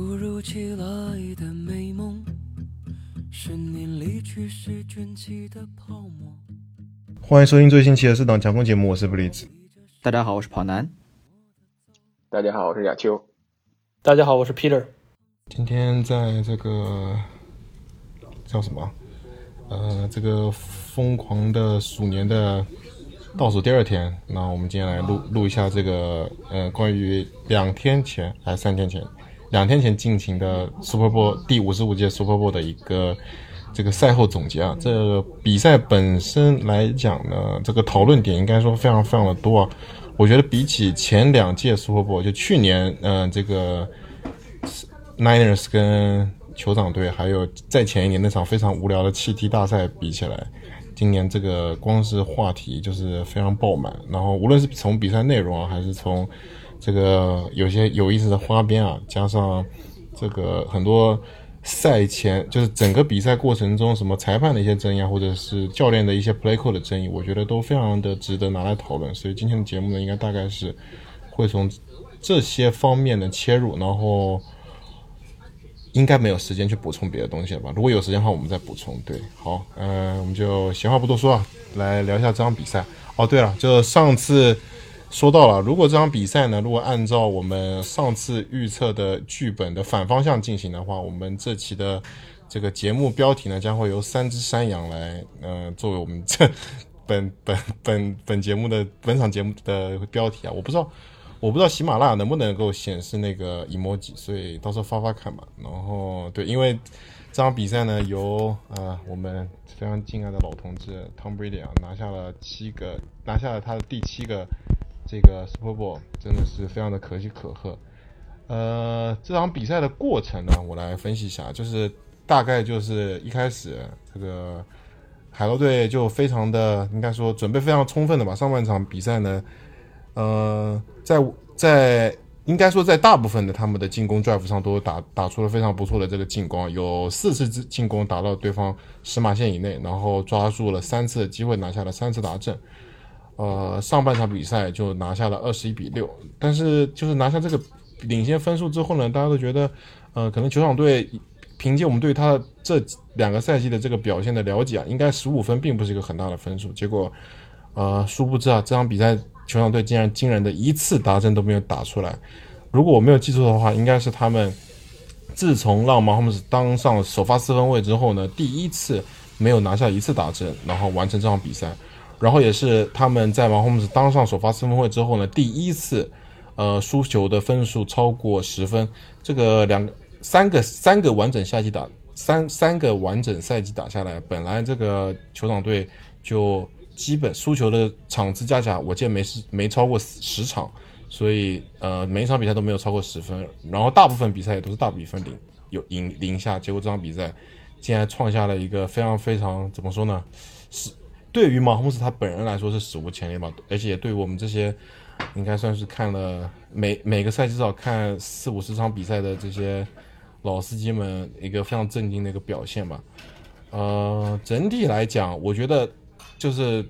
如其来的美梦，是你离去时卷起的泡沫。欢迎收听最新期的四档强风节目，我是布里兹。大家好，我是跑男。大家好，我是亚秋。大家好，我是 Peter。今天在这个叫什么？呃，这个疯狂的鼠年的倒数第二天，那我们今天来录录一下这个呃，关于两天前还是三天前，两天前进行的 Super Bowl 第五十五届 Super Bowl 的一个这个赛后总结啊。这比赛本身来讲呢，这个讨论点应该说非常非常的多啊。我觉得比起前两届 Super Bowl，就去年嗯、这个 Niners 跟酋长队，还有再前一年那场非常无聊的气踢大赛比起来，今年这个光是话题就是非常爆满。然后无论是从比赛内容啊，还是从这个有些有意思的花边啊，加上这个很多赛前就是整个比赛过程中什么裁判的一些争议啊，或者是教练的一些 play call 的争议，我觉得都非常的值得拿来讨论。所以今天的节目呢，应该大概是会从这些方面的切入，然后。应该没有时间去补充别的东西了吧？如果有时间的话，我们再补充。对，好，嗯、我们就闲话不多说啊，来聊一下这场比赛。哦，对了，就上次说到了，如果这场比赛呢，如果按照我们上次预测的剧本的反方向进行的话，我们这期的这个节目标题呢，将会由三只山羊来，呃，作为我们这本本本本节目的本场节目的标题啊。我不知道。我不知道喜马拉雅能不能够显示那个 emoji，所以到时候发发看吧。然后对，因为这场比赛呢，由呃我们非常敬爱的老同志 Tom Brady 啊拿下了七个，拿下了他的第七个这个 Super Bowl，真的是非常的可喜可贺。呃，这场比赛的过程呢，我来分析一下，就是大概就是一开始这个海盗队就非常的应该说准备非常充分的吧，上半场比赛呢。呃，在在应该说在大部分的他们的进攻 drive 上都打打出了非常不错的这个进攻，有四次进攻打到对方十码线以内，然后抓住了三次机会，拿下了三次达阵。呃，上半场比赛就拿下了二十一比六，但是就是拿下这个领先分数之后呢，大家都觉得，呃，可能球场队凭借我们对他这两个赛季的这个表现的了解啊，应该十五分并不是一个很大的分数。结果，呃，殊不知啊，这场比赛。球场队竟然惊人的一次达阵都没有打出来，如果我没有记错的话，应该是他们自从让马霍姆斯当上首发四分卫之后呢，第一次没有拿下一次达阵，然后完成这场比赛，然后也是他们在马霍姆斯当上首发四分卫之后呢，第一次呃输球的分数超过十分，这个两三个三个完整赛季打三三个完整赛季打下来，本来这个球场队就。基本输球的场次加起来，我见没是没超过十场，所以呃每一场比赛都没有超过十分，然后大部分比赛也都是大比分领有赢赢下，结果这场比赛竟然创下了一个非常非常怎么说呢？是对于马洪斯他本人来说是史无前例吧，而且也对我们这些应该算是看了每每个赛季至少看四五十场比赛的这些老司机们一个非常震惊的一个表现吧。呃，整体来讲，我觉得。就是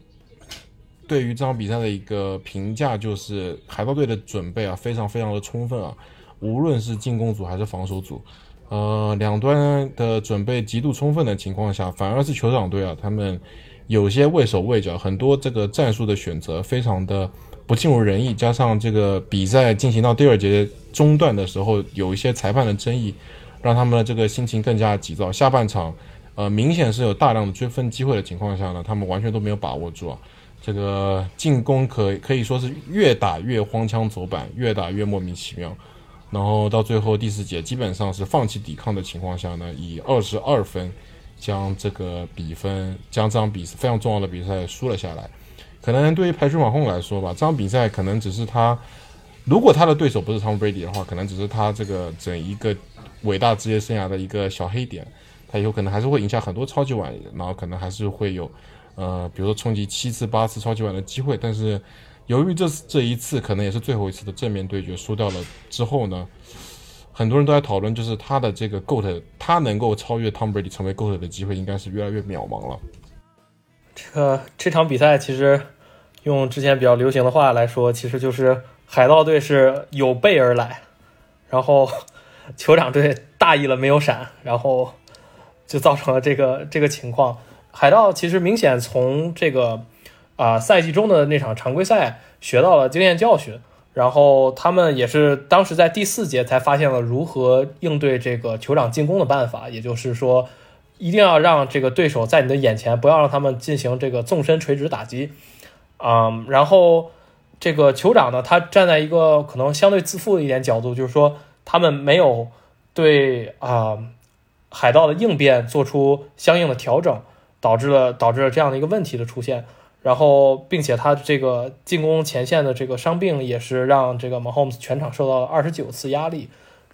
对于这场比赛的一个评价，就是海盗队的准备啊，非常非常的充分啊，无论是进攻组还是防守组，呃，两端的准备极度充分的情况下，反而是酋长队啊，他们有些畏手畏脚，很多这个战术的选择非常的不尽如人意，加上这个比赛进行到第二节中段的时候，有一些裁判的争议，让他们的这个心情更加急躁，下半场。呃，明显是有大量的追分机会的情况下呢，他们完全都没有把握住啊。这个进攻可可以说是越打越荒腔走板，越打越莫名其妙。然后到最后第四节，基本上是放弃抵抗的情况下呢，以二十二分将这个比分，将这场比赛非常重要的比赛输了下来。可能对于排水马控来说吧，这场比赛可能只是他，如果他的对手不是 Tom Brady 的话，可能只是他这个整一个伟大职业生涯的一个小黑点。他有可能还是会赢下很多超级碗，然后可能还是会有，呃，比如说冲击七次、八次超级碗的机会。但是，由于这这一次可能也是最后一次的正面对决输掉了之后呢，很多人都在讨论，就是他的这个 GOAT，他能够超越 Tom Brady 成为 GOAT 的机会应该是越来越渺茫了。这个这场比赛其实用之前比较流行的话来说，其实就是海盗队是有备而来，然后。酋长队大意了没有闪，然后就造成了这个这个情况。海盗其实明显从这个啊赛季中的那场常规赛学到了经验教训，然后他们也是当时在第四节才发现了如何应对这个酋长进攻的办法，也就是说一定要让这个对手在你的眼前，不要让他们进行这个纵深垂直打击。嗯，然后这个酋长呢，他站在一个可能相对自负的一点角度，就是说他们没有对啊海盗的应变做出相应的调整，导致了导致了这样的一个问题的出现。然后，并且他这个进攻前线的这个伤病也是让这个 Mahomes 全场受到了二十九次压力。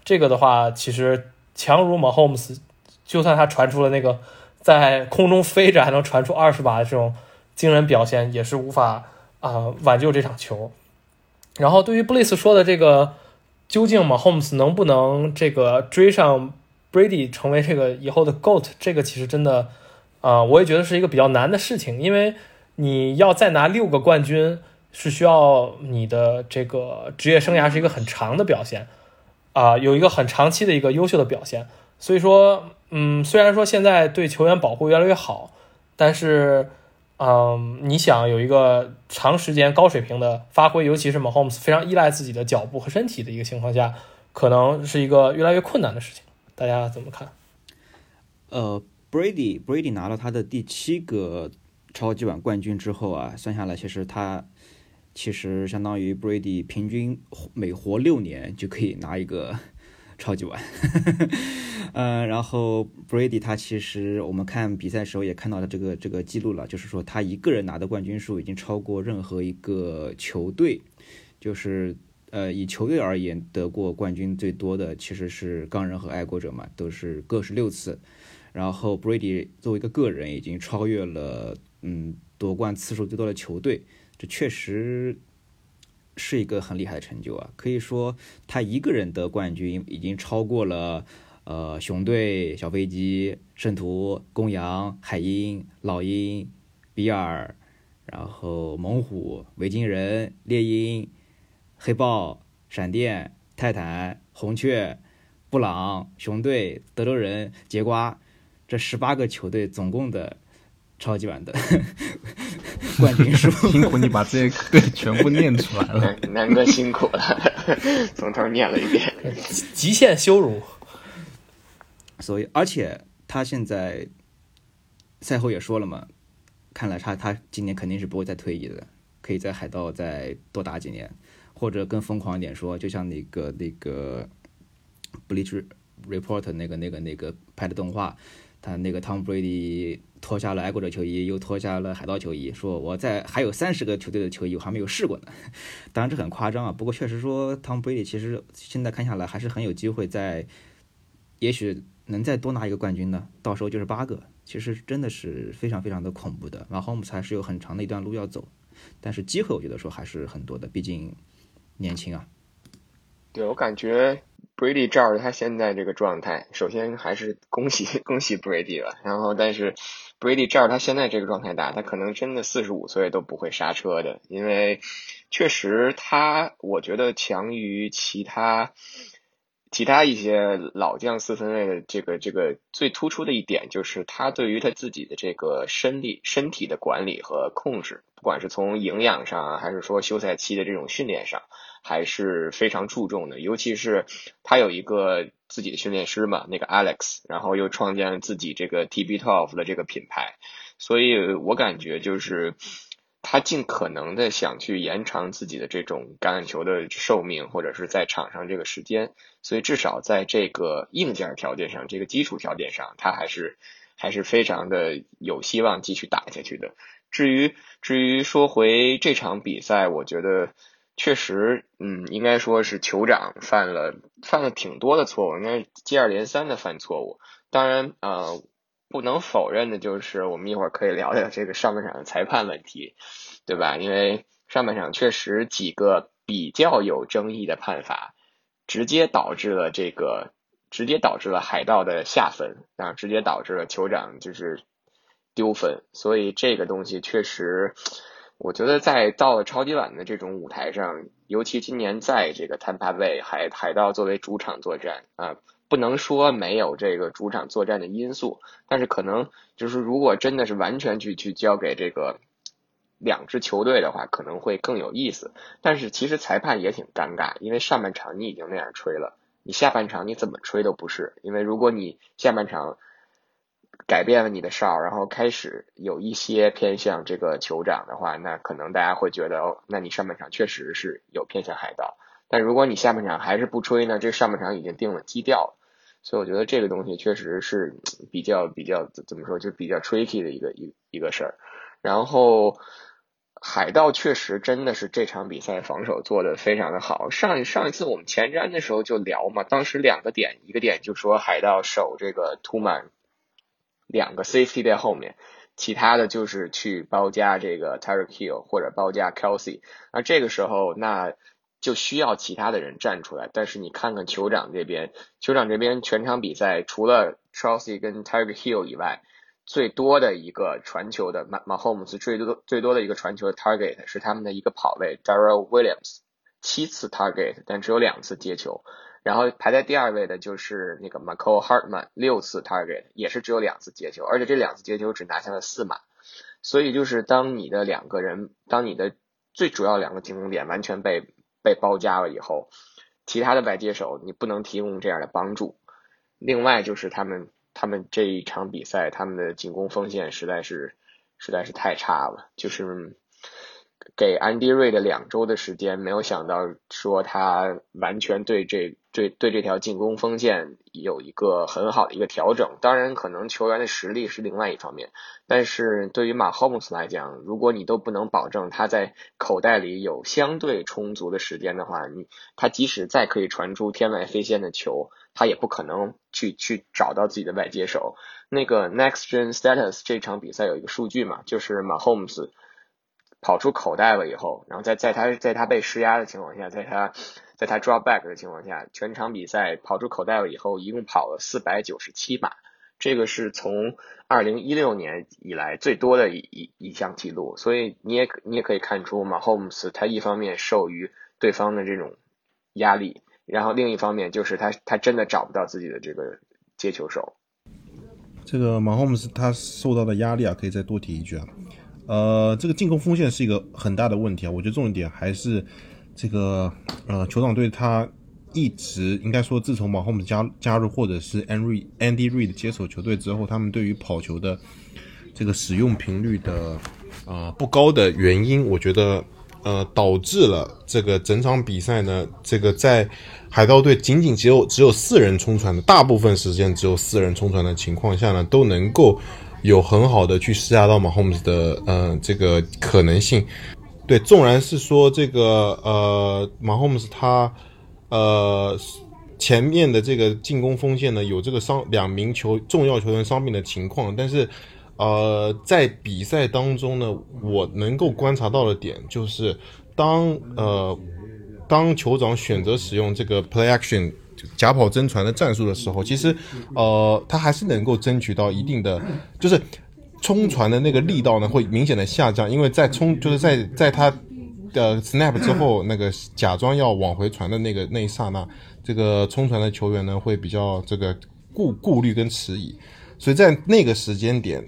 这个的话，其实强如 Mahomes，就算他传出了那个在空中飞着还能传出二十码的这种。惊人表现也是无法啊挽救这场球。然后对于布雷斯说的这个，究竟马 Holmes 能不能这个追上 Brady 成为这个以后的 GOAT？这个其实真的啊，我也觉得是一个比较难的事情，因为你要再拿六个冠军，是需要你的这个职业生涯是一个很长的表现啊，有一个很长期的一个优秀的表现。所以说，嗯，虽然说现在对球员保护越来越好，但是。嗯，你想有一个长时间高水平的发挥，尤其是 Mahomes 非常依赖自己的脚步和身体的一个情况下，可能是一个越来越困难的事情。大家怎么看？呃，Brady Brady 拿了他的第七个超级碗冠军之后啊，算下来其实他其实相当于 Brady 平均每活六年就可以拿一个。超级碗，嗯，然后 Brady 他其实我们看比赛时候也看到了这个这个记录了，就是说他一个人拿的冠军数已经超过任何一个球队，就是呃以球队而言得过冠军最多的其实是钢人和爱国者嘛，都是各是六次，然后 Brady 作为一个个人已经超越了嗯夺冠次数最多的球队，这确实。是一个很厉害的成就啊！可以说，他一个人得冠军已经超过了，呃，熊队、小飞机、圣徒、公羊、海鹰、老鹰、比尔，然后猛虎、维京人、猎鹰、黑豹、闪电、泰坦、红雀、布朗、熊队、德州人、杰瓜这十八个球队总共的。超级版的 冠军书，辛苦你把这些对全部念出来了，南哥辛苦了，从头念了一遍，极限羞辱。所以，而且他现在赛后也说了嘛，看来他他今年肯定是不会再退役的，可以在海盗再多打几年，或者更疯狂一点说，就像那个那个《Bleach Report》那个那个那个拍的动画。他那个 Tom Brady 脱下了爱国者球衣，又脱下了海盗球衣，说我在还有三十个球队的球衣我还没有试过呢。当然这很夸张啊，不过确实说 Tom Brady 其实现在看下来还是很有机会在，也许能再多拿一个冠军呢。到时候就是八个，其实真的是非常非常的恐怖的。然后我们还是有很长的一段路要走，但是机会我觉得说还是很多的，毕竟年轻啊。对我感觉。Brady 照着他现在这个状态，首先还是恭喜 恭喜 Brady 了。然后，但是 Brady 照着他现在这个状态打，他可能真的四十五岁都不会刹车的，因为确实他我觉得强于其他其他一些老将四分卫的这个这个最突出的一点就是他对于他自己的这个身力身体的管理和控制，不管是从营养上啊，还是说休赛期的这种训练上。还是非常注重的，尤其是他有一个自己的训练师嘛，那个 Alex，然后又创建了自己这个 TB12 的这个品牌，所以我感觉就是他尽可能的想去延长自己的这种橄榄球的寿命，或者是在场上这个时间，所以至少在这个硬件条件上，这个基础条件上，他还是还是非常的有希望继续打下去的。至于至于说回这场比赛，我觉得。确实，嗯，应该说是酋长犯了犯了挺多的错误，应该接二连三的犯错误。当然，呃，不能否认的就是我们一会儿可以聊聊这个上半场的裁判问题，对吧？因为上半场确实几个比较有争议的判罚，直接导致了这个，直接导致了海盗的下分，然后直接导致了酋长就是丢分，所以这个东西确实。我觉得在到了超级碗的这种舞台上，尤其今年在这个 Tampa Bay 海海盗作为主场作战啊，不能说没有这个主场作战的因素，但是可能就是如果真的是完全去去交给这个两支球队的话，可能会更有意思。但是其实裁判也挺尴尬，因为上半场你已经那样吹了，你下半场你怎么吹都不是，因为如果你下半场。改变了你的哨，然后开始有一些偏向这个酋长的话，那可能大家会觉得，哦，那你上半场确实是有偏向海盗。但如果你下半场还是不吹呢，这上半场已经定了基调了。所以我觉得这个东西确实是比较比较怎么说，就比较 tricky 的一个一一个事儿。然后海盗确实真的是这场比赛防守做的非常的好。上上一次我们前瞻的时候就聊嘛，当时两个点，一个点就说海盗守这个突满。两个 safety 在后面，其他的就是去包夹这个 Tyreek Hill 或者包夹 Kelsey，那这个时候那就需要其他的人站出来。但是你看看酋长这边，酋长这边全场比赛除了 Kelsey 跟 Tyreek Hill 以外，最多的一个传球的 Mahomes 最多最多的一个传球的 target 是他们的一个跑位 Darrell Williams，七次 target 但只有两次接球。然后排在第二位的就是那个 Michael Hartman，六次 target 也是只有两次接球，而且这两次接球只拿下了四码。所以就是当你的两个人，当你的最主要两个进攻点完全被被包夹了以后，其他的外接手你不能提供这样的帮助。另外就是他们他们这一场比赛他们的进攻锋线实在是实在是太差了，就是。给安迪瑞的两周的时间，没有想到说他完全对这对对这条进攻锋线有一个很好的一个调整。当然，可能球员的实力是另外一方面，但是对于马霍姆斯来讲，如果你都不能保证他在口袋里有相对充足的时间的话，你他即使再可以传出天外飞仙的球，他也不可能去去找到自己的外接手。那个 Next Gen Status 这场比赛有一个数据嘛，就是马霍姆斯。跑出口袋了以后，然后在在他在他被施压的情况下，在他在他 draw back 的情况下，全场比赛跑出口袋了以后，一共跑了四百九十七码，这个是从二零一六年以来最多的一一一项记录。所以你也你也可以看出，马 Holmes 他一方面受于对方的这种压力，然后另一方面就是他他真的找不到自己的这个接球手。这个马 Holmes 他受到的压力啊，可以再多提一句啊。呃，这个进攻锋线是一个很大的问题啊。我觉得重点还是这个呃，酋长队他一直应该说，自从马霍姆加加入，或者是 Andy Andy Reid 接手球队之后，他们对于跑球的这个使用频率的啊不高的原因，我觉得呃导致了这个整场比赛呢，这个在海盗队仅仅只有只有四人冲传的大部分时间只有四人冲传的情况下呢，都能够。有很好的去施压到马 Holmes 的呃这个可能性，对，纵然是说这个呃马霍姆斯他呃前面的这个进攻锋线呢有这个伤两名球重要球员伤病的情况，但是呃在比赛当中呢，我能够观察到的点就是当呃当酋长选择使用这个 play action。假跑真传的战术的时候，其实，呃，他还是能够争取到一定的，就是冲传的那个力道呢，会明显的下降，因为在冲，就是在在他的 snap 之后，那个假装要往回传的那个那一刹那，这个冲传的球员呢，会比较这个顾顾虑跟迟疑，所以在那个时间点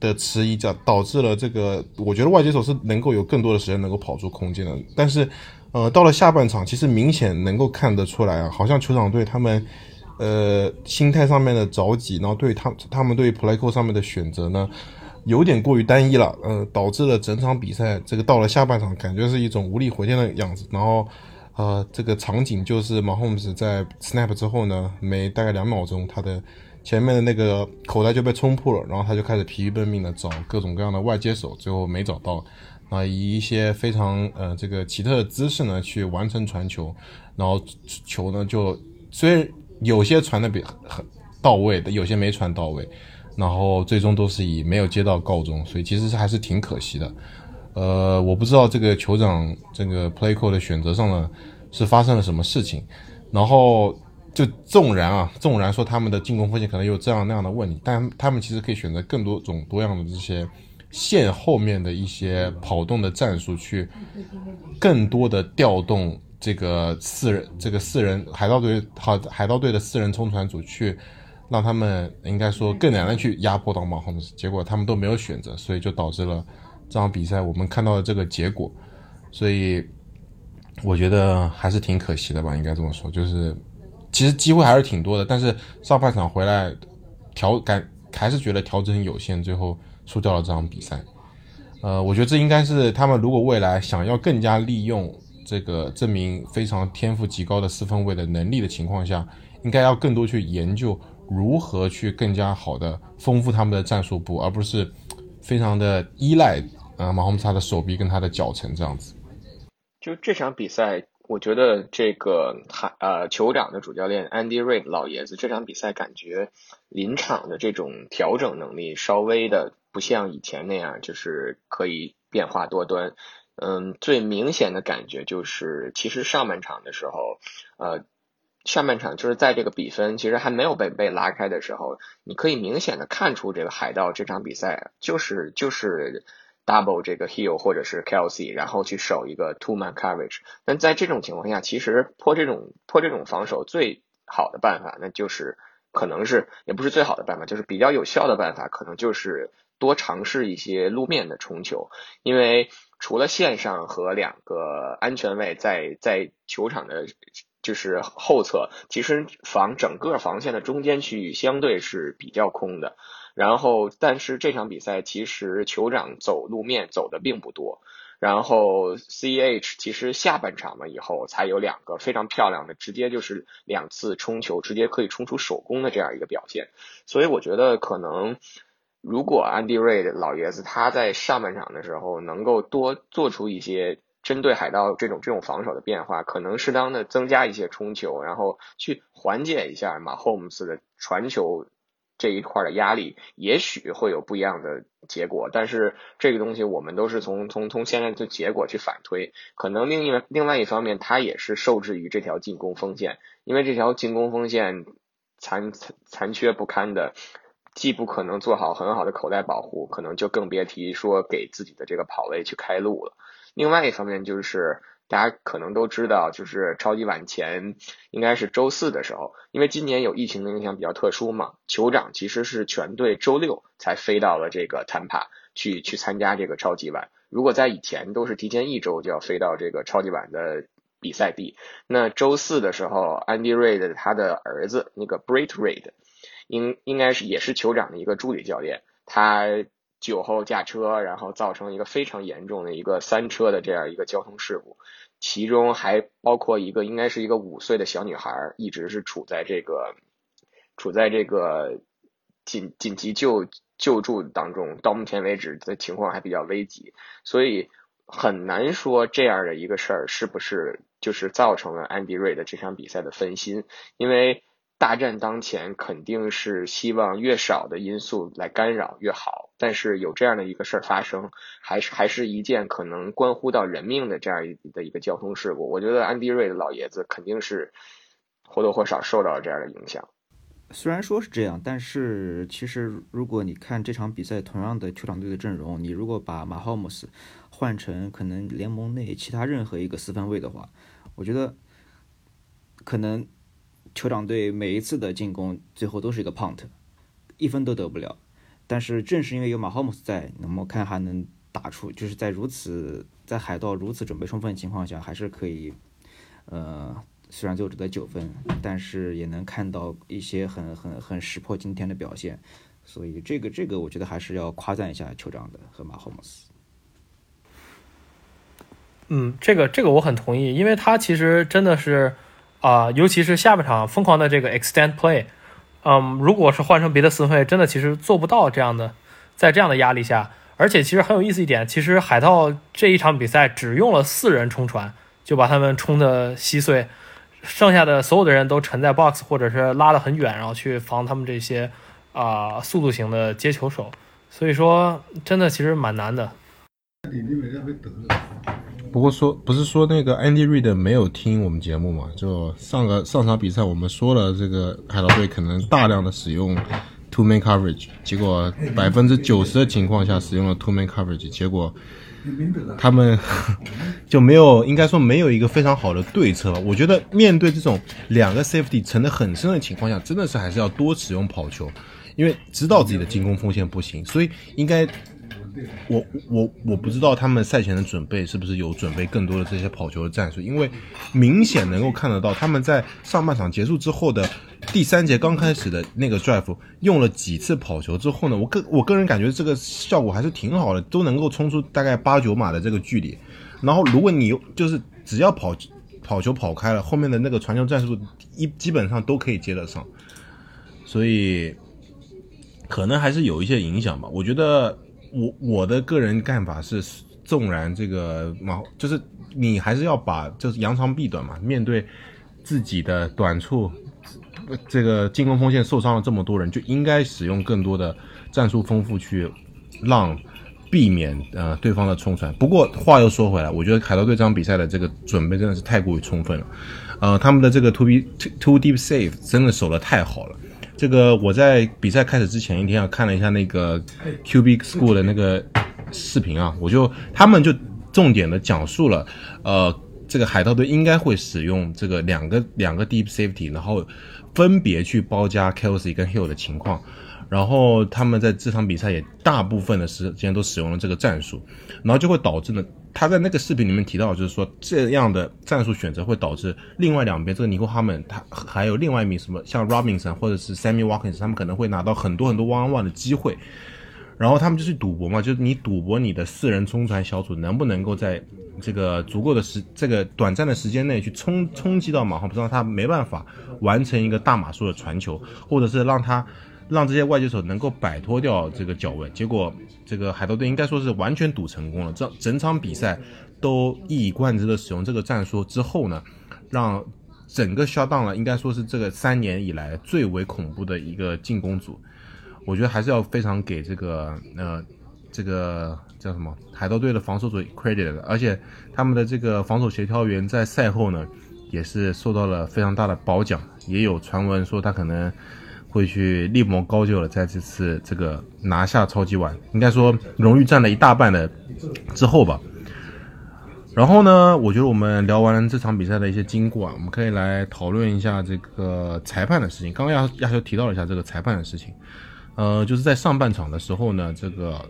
的迟疑，导导致了这个，我觉得外接手是能够有更多的时间能够跑出空间的，但是。呃，到了下半场，其实明显能够看得出来啊，好像球场队他们，呃，心态上面的着急，然后对他他们对 playco 上面的选择呢，有点过于单一了，呃，导致了整场比赛这个到了下半场，感觉是一种无力回天的样子。然后，呃，这个场景就是马 homes 在 snap 之后呢，每大概两秒钟，他的前面的那个口袋就被冲破了，然后他就开始疲于奔命的找各种各样的外接手，最后没找到。啊，以一些非常呃这个奇特的姿势呢去完成传球，然后球呢就虽有些传的比很到位的，有些没传到位，然后最终都是以没有接到告终，所以其实还是挺可惜的。呃，我不知道这个酋长这个 play call 的选择上呢是发生了什么事情，然后就纵然啊纵然说他们的进攻风险可能有这样那样的问题，但他们其实可以选择更多种多样的这些。线后面的一些跑动的战术，去更多的调动这个四人这个四人海盗队海海盗队的四人冲船组去。让他们应该说更难的去压迫到马洪，结果他们都没有选择，所以就导致了这场比赛我们看到的这个结果。所以我觉得还是挺可惜的吧，应该这么说。就是其实机会还是挺多的，但是上半场回来调感还是觉得调整有限，最后输掉了这场比赛。呃，我觉得这应该是他们如果未来想要更加利用这个证明非常天赋极高的四分卫的能力的情况下，应该要更多去研究。如何去更加好的丰富他们的战术部，而不是非常的依赖啊马洪姆斯的手臂跟他的脚程这样子。就这场比赛，我觉得这个他呃酋长的主教练 Andy Reid 老爷子这场比赛感觉临场的这种调整能力稍微的不像以前那样，就是可以变化多端。嗯，最明显的感觉就是，其实上半场的时候，呃。上半场就是在这个比分其实还没有被被拉开的时候，你可以明显的看出这个海盗这场比赛就是就是 double 这个 Hill 或者是 Kelsey，然后去守一个 two man coverage。但在这种情况下，其实破这种破这种防守最好的办法，那就是可能是也不是最好的办法，就是比较有效的办法，可能就是多尝试一些路面的冲球，因为除了线上和两个安全位在在球场的。就是后侧，其实防整个防线的中间区域相对是比较空的。然后，但是这场比赛其实酋长走路面走的并不多。然后，CH 其实下半场了以后才有两个非常漂亮的，直接就是两次冲球，直接可以冲出手攻的这样一个表现。所以我觉得可能，如果安迪瑞的老爷子他在上半场的时候能够多做出一些。针对海盗这种这种防守的变化，可能适当的增加一些冲球，然后去缓解一下马霍姆斯的传球这一块的压力，也许会有不一样的结果。但是这个东西我们都是从从从现在的结果去反推，可能另一另外一方面，他也是受制于这条进攻锋线，因为这条进攻锋线残残残缺不堪的，既不可能做好很好的口袋保护，可能就更别提说给自己的这个跑位去开路了。另外一方面就是，大家可能都知道，就是超级碗前应该是周四的时候，因为今年有疫情的影响比较特殊嘛，酋长其实是全队周六才飞到了这个坦帕去去参加这个超级碗。如果在以前都是提前一周就要飞到这个超级碗的比赛地，那周四的时候，安迪瑞的他的儿子那个 Brit Reid 应应该是也是酋长的一个助理教练，他。酒后驾车，然后造成一个非常严重的一个三车的这样一个交通事故，其中还包括一个应该是一个五岁的小女孩，一直是处在这个处在这个紧紧急救救助当中，到目前为止的情况还比较危急，所以很难说这样的一个事儿是不是就是造成了安迪瑞的这场比赛的分心，因为。大战当前，肯定是希望越少的因素来干扰越好。但是有这样的一个事儿发生，还是还是一件可能关乎到人命的这样一的一个交通事故。我觉得安迪瑞的老爷子肯定是或多或少受到了这样的影响。虽然说是这样，但是其实如果你看这场比赛同样的酋长队的阵容，你如果把马霍姆斯换成可能联盟内其他任何一个四分卫的话，我觉得可能。酋长队每一次的进攻最后都是一个 punt，一分都得不了。但是正是因为有马霍姆斯在，那么看还能打出，就是在如此在海盗如此准备充分的情况下，还是可以，呃，虽然最后只得九分，但是也能看到一些很很很石破惊天的表现。所以这个这个我觉得还是要夸赞一下酋长的和马霍姆斯。嗯，这个这个我很同意，因为他其实真的是。啊，尤其是下半场疯狂的这个 extend play，嗯，如果是换成别的四分卫，真的其实做不到这样的，在这样的压力下，而且其实很有意思一点，其实海盗这一场比赛只用了四人冲传，就把他们冲得稀碎，剩下的所有的人都沉在 box 或者是拉得很远，然后去防他们这些啊速度型的接球手，所以说真的其实蛮难的。不过说不是说那个 Andy Reid 没有听我们节目嘛？就上个上场比赛我们说了，这个海盗队可能大量的使用 two man coverage，结果百分之九十的情况下使用了 two man coverage，结果他们 就没有，应该说没有一个非常好的对策。我觉得面对这种两个 safety 沉得很深的情况下，真的是还是要多使用跑球，因为知道自己的进攻锋线不行，所以应该。我我我不知道他们赛前的准备是不是有准备更多的这些跑球的战术，因为明显能够看得到他们在上半场结束之后的第三节刚开始的那个 drive 用了几次跑球之后呢，我个我个人感觉这个效果还是挺好的，都能够冲出大概八九码的这个距离。然后如果你就是只要跑跑球跑开了，后面的那个传球战术一基本上都可以接得上，所以可能还是有一些影响吧。我觉得。我我的个人看法是，纵然这个嘛，就是你还是要把就是扬长避短嘛。面对自己的短处，这个进攻锋线受伤了这么多人，就应该使用更多的战术丰富去让避免呃对方的冲传。不过话又说回来，我觉得海盗队这场比赛的这个准备真的是太过于充分了，呃，他们的这个 two be to deep save 真的守的太好了。这个我在比赛开始之前一天啊，看了一下那个 QB School 的那个视频啊，我就他们就重点的讲述了，呃，这个海盗队应该会使用这个两个两个 deep safety，然后分别去包夹 Kelsey 跟 Hill 的情况。然后他们在这场比赛也大部分的时间都使用了这个战术，然后就会导致呢，他在那个视频里面提到，就是说这样的战术选择会导致另外两边这个尼克哈门他还有另外一名什么像 Robinson 或者是 Sammy Watkins，他们可能会拿到很多很多 one one 的机会，然后他们就去赌博嘛，就是你赌博你的四人冲传小组能不能够在这个足够的时这个短暂的时间内去冲冲击到马航不让他没办法完成一个大码数的传球，或者是让他。让这些外接手能够摆脱掉这个脚位，结果这个海盗队应该说是完全赌成功了。这整场比赛都一以贯之的使用这个战术之后呢，让整个 shutdown 了，应该说是这个三年以来最为恐怖的一个进攻组。我觉得还是要非常给这个呃这个叫什么海盗队的防守组 credit 的，而且他们的这个防守协调员在赛后呢也是受到了非常大的褒奖，也有传闻说他可能。会去力谋高就了，在这次这个拿下超级碗，应该说荣誉占了一大半的之后吧。然后呢，我觉得我们聊完这场比赛的一些经过啊，我们可以来讨论一下这个裁判的事情。刚刚亚亚修提到了一下这个裁判的事情，呃，就是在上半场的时候呢，这个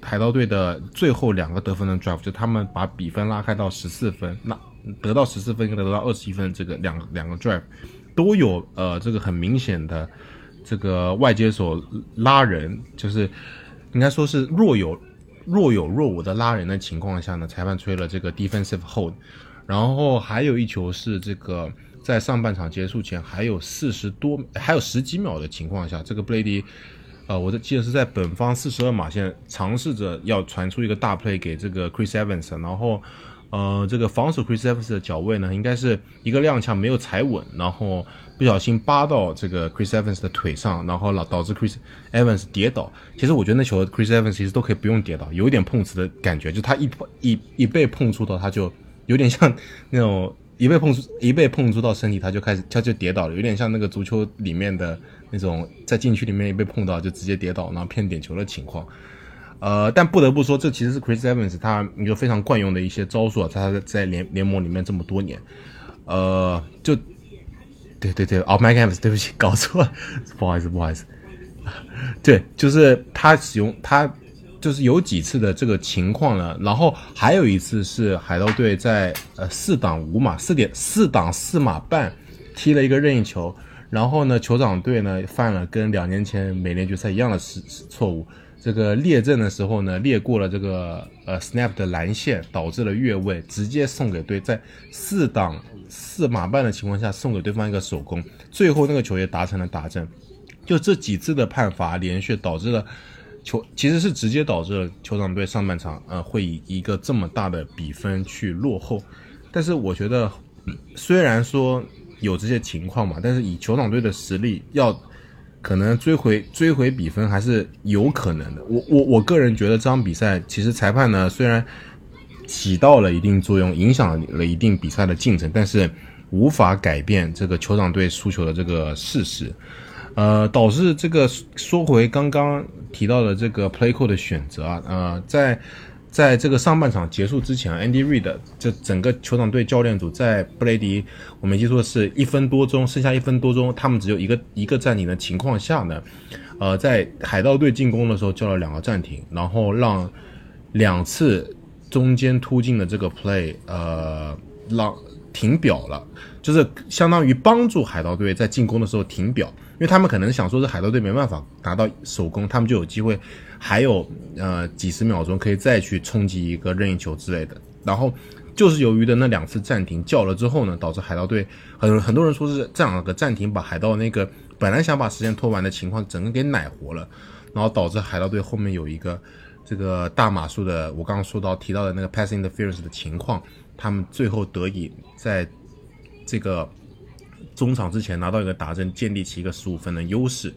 海盗队的最后两个得分的 drive，就他们把比分拉开到十四分，那得到十四分跟得到二十一分这个两两个 drive。都有呃这个很明显的这个外接手拉人，就是应该说是若有若有若无的拉人的情况下呢，裁判吹了这个 defensive hold，然后还有一球是这个在上半场结束前还有四十多还有十几秒的情况下，这个布雷迪，呃，我记得是在本方四十二码线尝试着要传出一个大 play 给这个 Chris Evans，然后。呃，这个防守 Chris Evans 的脚位呢，应该是一个踉跄没有踩稳，然后不小心扒到这个 Chris Evans 的腿上，然后导导致 Chris Evans 跌倒。其实我觉得那球 Chris Evans 其实都可以不用跌倒，有一点碰瓷的感觉，就他一一一被碰触到，他就有点像那种一被碰触一被碰触到身体，他就开始他就跌倒了，有点像那个足球里面的那种在禁区里面一被碰到就直接跌倒，然后骗点球的情况。呃，但不得不说，这其实是 Chris Evans 他一个非常惯用的一些招数啊，他在联联盟里面这么多年，呃，就对对对，哦，Mike Evans，对不起，搞错了，不好意思，不好意思，对，就是他使用他就是有几次的这个情况呢，然后还有一次是海盗队在呃四档五码四点四档四码半踢了一个任意球，然后呢，酋长队呢犯了跟两年前美联决赛一样的失错误。这个列阵的时候呢，列过了这个呃 snap 的蓝线，导致了越位，直接送给对在四档四码半的情况下送给对方一个手工，最后那个球也达成了打正。就这几次的判罚连续导致了球，其实是直接导致了酋长队上半场呃会以一个这么大的比分去落后。但是我觉得，虽然说有这些情况嘛，但是以酋长队的实力要。可能追回追回比分还是有可能的。我我我个人觉得这场比赛其实裁判呢虽然起到了一定作用，影响了一定比赛的进程，但是无法改变这个酋长队输球的这个事实。呃，导致这个说回刚刚提到的这个 play call 的选择啊，呃，在在这个上半场结束之前，Andy Reid 这整个球场队教练组在布雷迪，我没记错是一分多钟，剩下一分多钟，他们只有一个一个暂停的情况下呢，呃，在海盗队进攻的时候叫了两个暂停，然后让两次中间突进的这个 play，呃，让停表了，就是相当于帮助海盗队在进攻的时候停表。因为他们可能想说，是海盗队没办法拿到首攻，他们就有机会，还有呃几十秒钟可以再去冲击一个任意球之类的。然后就是由于的那两次暂停叫了之后呢，导致海盗队很很多人说是这两个暂停把海盗那个本来想把时间拖完的情况整个给奶活了，然后导致海盗队后面有一个这个大码数的我刚刚说到提到的那个 passing interference 的情况，他们最后得以在这个。中场之前拿到一个达阵，建立起一个十五分的优势。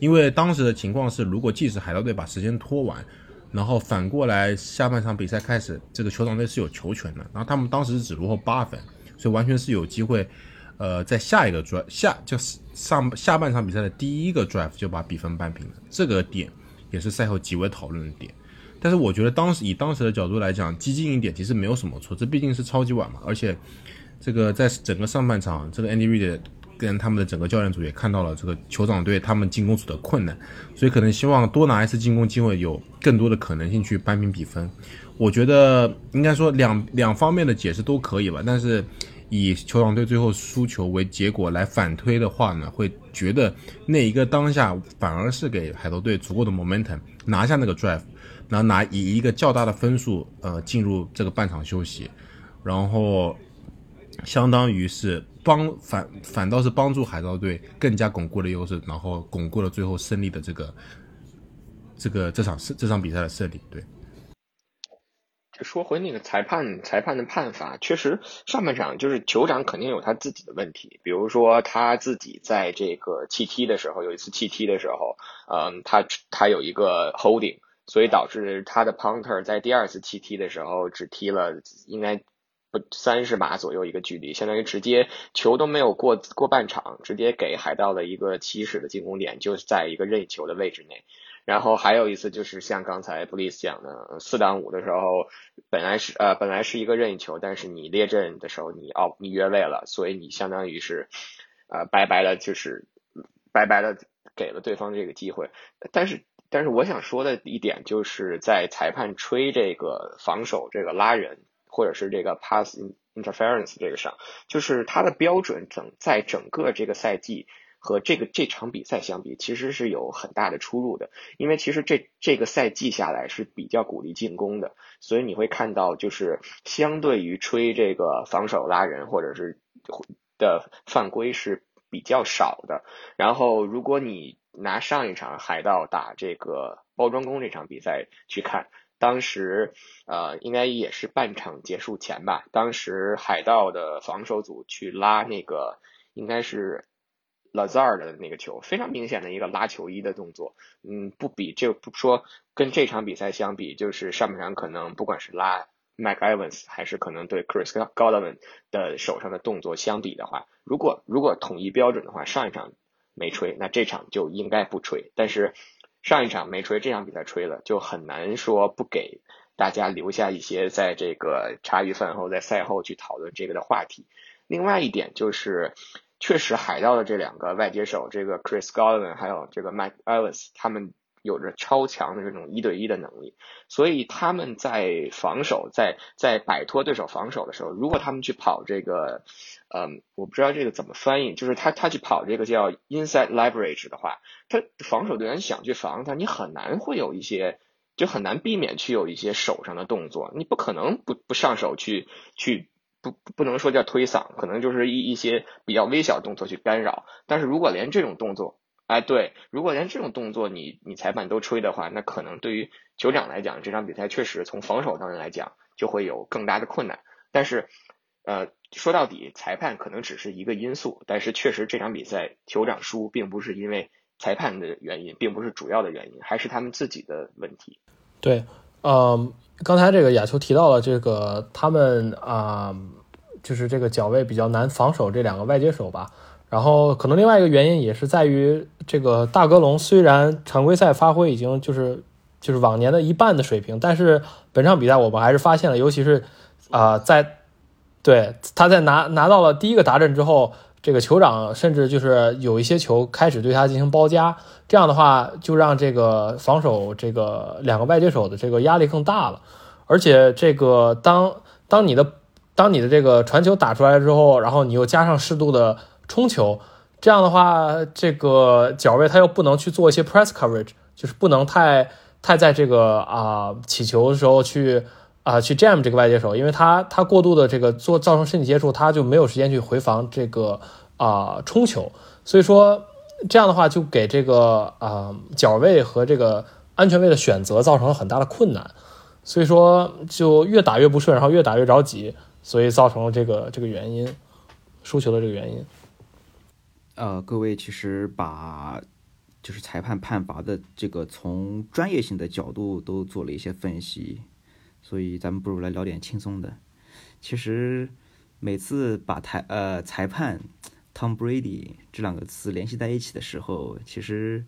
因为当时的情况是，如果即使海盗队把时间拖完，然后反过来下半场比赛开始，这个酋长队是有球权的。然后他们当时只落后八分，所以完全是有机会，呃，在下一个 drive 下就是上下半场比赛的第一个 drive 就把比分扳平了。这个点也是赛后极为讨论的点。但是我觉得当时以当时的角度来讲，激进一点其实没有什么错，这毕竟是超级碗嘛，而且。这个在整个上半场，这个 Andy Reid 跟他们的整个教练组也看到了这个酋长队他们进攻组的困难，所以可能希望多拿一次进攻机会，有更多的可能性去扳平比分。我觉得应该说两两方面的解释都可以吧，但是以酋长队最后输球为结果来反推的话呢，会觉得那一个当下反而是给海盗队足够的 momentum 拿下那个 drive，然后拿以一个较大的分数呃进入这个半场休息，然后。相当于是帮反反倒是帮助海盗队更加巩固了优势，然后巩固了最后胜利的这个这个这场这场比赛的胜利。对，就说回那个裁判裁判的判罚，确实上半场就是酋长肯定有他自己的问题，比如说他自己在这个弃踢的时候，有一次弃踢的时候，嗯，他他有一个 holding，所以导致他的 punter 在第二次弃踢的时候只踢了应该。不三十码左右一个距离，相当于直接球都没有过过半场，直接给海盗的一个起始的进攻点，就在一个任意球的位置内。然后还有一次就是像刚才布里斯讲的，四挡五的时候，本来是呃本来是一个任意球，但是你列阵的时候你哦你越位了，所以你相当于是呃白白的，就是白白的给了对方这个机会。但是但是我想说的一点就是在裁判吹这个防守这个拉人。或者是这个 pass interference 这个上，就是它的标准整在整个这个赛季和这个这场比赛相比，其实是有很大的出入的。因为其实这这个赛季下来是比较鼓励进攻的，所以你会看到就是相对于吹这个防守拉人或者是的犯规是比较少的。然后如果你拿上一场海盗打这个包装工这场比赛去看。当时，呃，应该也是半场结束前吧。当时海盗的防守组去拉那个，应该是 Lazar 的那个球，非常明显的一个拉球衣的动作。嗯，不比这不说跟这场比赛相比，就是上半场可能不管是拉 Mike Evans 还是可能对 Chris Godwin 的手上的动作相比的话，如果如果统一标准的话，上一场没吹，那这场就应该不吹。但是。上一场没吹，这场比赛吹了，就很难说不给大家留下一些在这个茶余饭后、在赛后去讨论这个的话题。另外一点就是，确实海盗的这两个外接手，这个 Chris Godwin 还有这个 Mike Evans，他们。有着超强的这种一对一的能力，所以他们在防守，在在摆脱对手防守的时候，如果他们去跑这个，嗯，我不知道这个怎么翻译，就是他他去跑这个叫 inside leverage 的话，他防守队员想去防他，你很难会有一些，就很难避免去有一些手上的动作，你不可能不不上手去去不不能说叫推搡，可能就是一一些比较微小动作去干扰，但是如果连这种动作，哎，对，如果连这种动作你你裁判都吹的话，那可能对于酋长来讲，这场比赛确实从防守上来讲就会有更大的困难。但是，呃，说到底，裁判可能只是一个因素，但是确实这场比赛酋长输，并不是因为裁判的原因，并不是主要的原因，还是他们自己的问题。对，嗯，刚才这个亚球提到了这个他们啊，就是这个脚位比较难防守这两个外接手吧。然后可能另外一个原因也是在于这个大格隆虽然常规赛发挥已经就是就是往年的一半的水平，但是本场比赛我们还是发现了，尤其是啊、在对他在拿拿到了第一个达阵之后，这个酋长甚至就是有一些球开始对他进行包夹，这样的话就让这个防守这个两个外接手的这个压力更大了，而且这个当当你的当你的这个传球打出来之后，然后你又加上适度的冲球，这样的话，这个脚位他又不能去做一些 press coverage，就是不能太太在这个啊、起球的时候去啊、去 jam 这个外接手，因为他他过度的这个做造成身体接触，他就没有时间去回防这个啊、冲球，所以说这样的话就给这个啊、脚位和这个安全位的选择造成了很大的困难，所以说就越打越不顺，然后越打越着急，所以造成了这个这个原因，输球的这个原因。呃，各位其实把就是裁判判罚的这个从专业性的角度都做了一些分析，所以咱们不如来聊点轻松的。其实每次把裁呃裁判 Tom Brady 这两个词联系在一起的时候，其实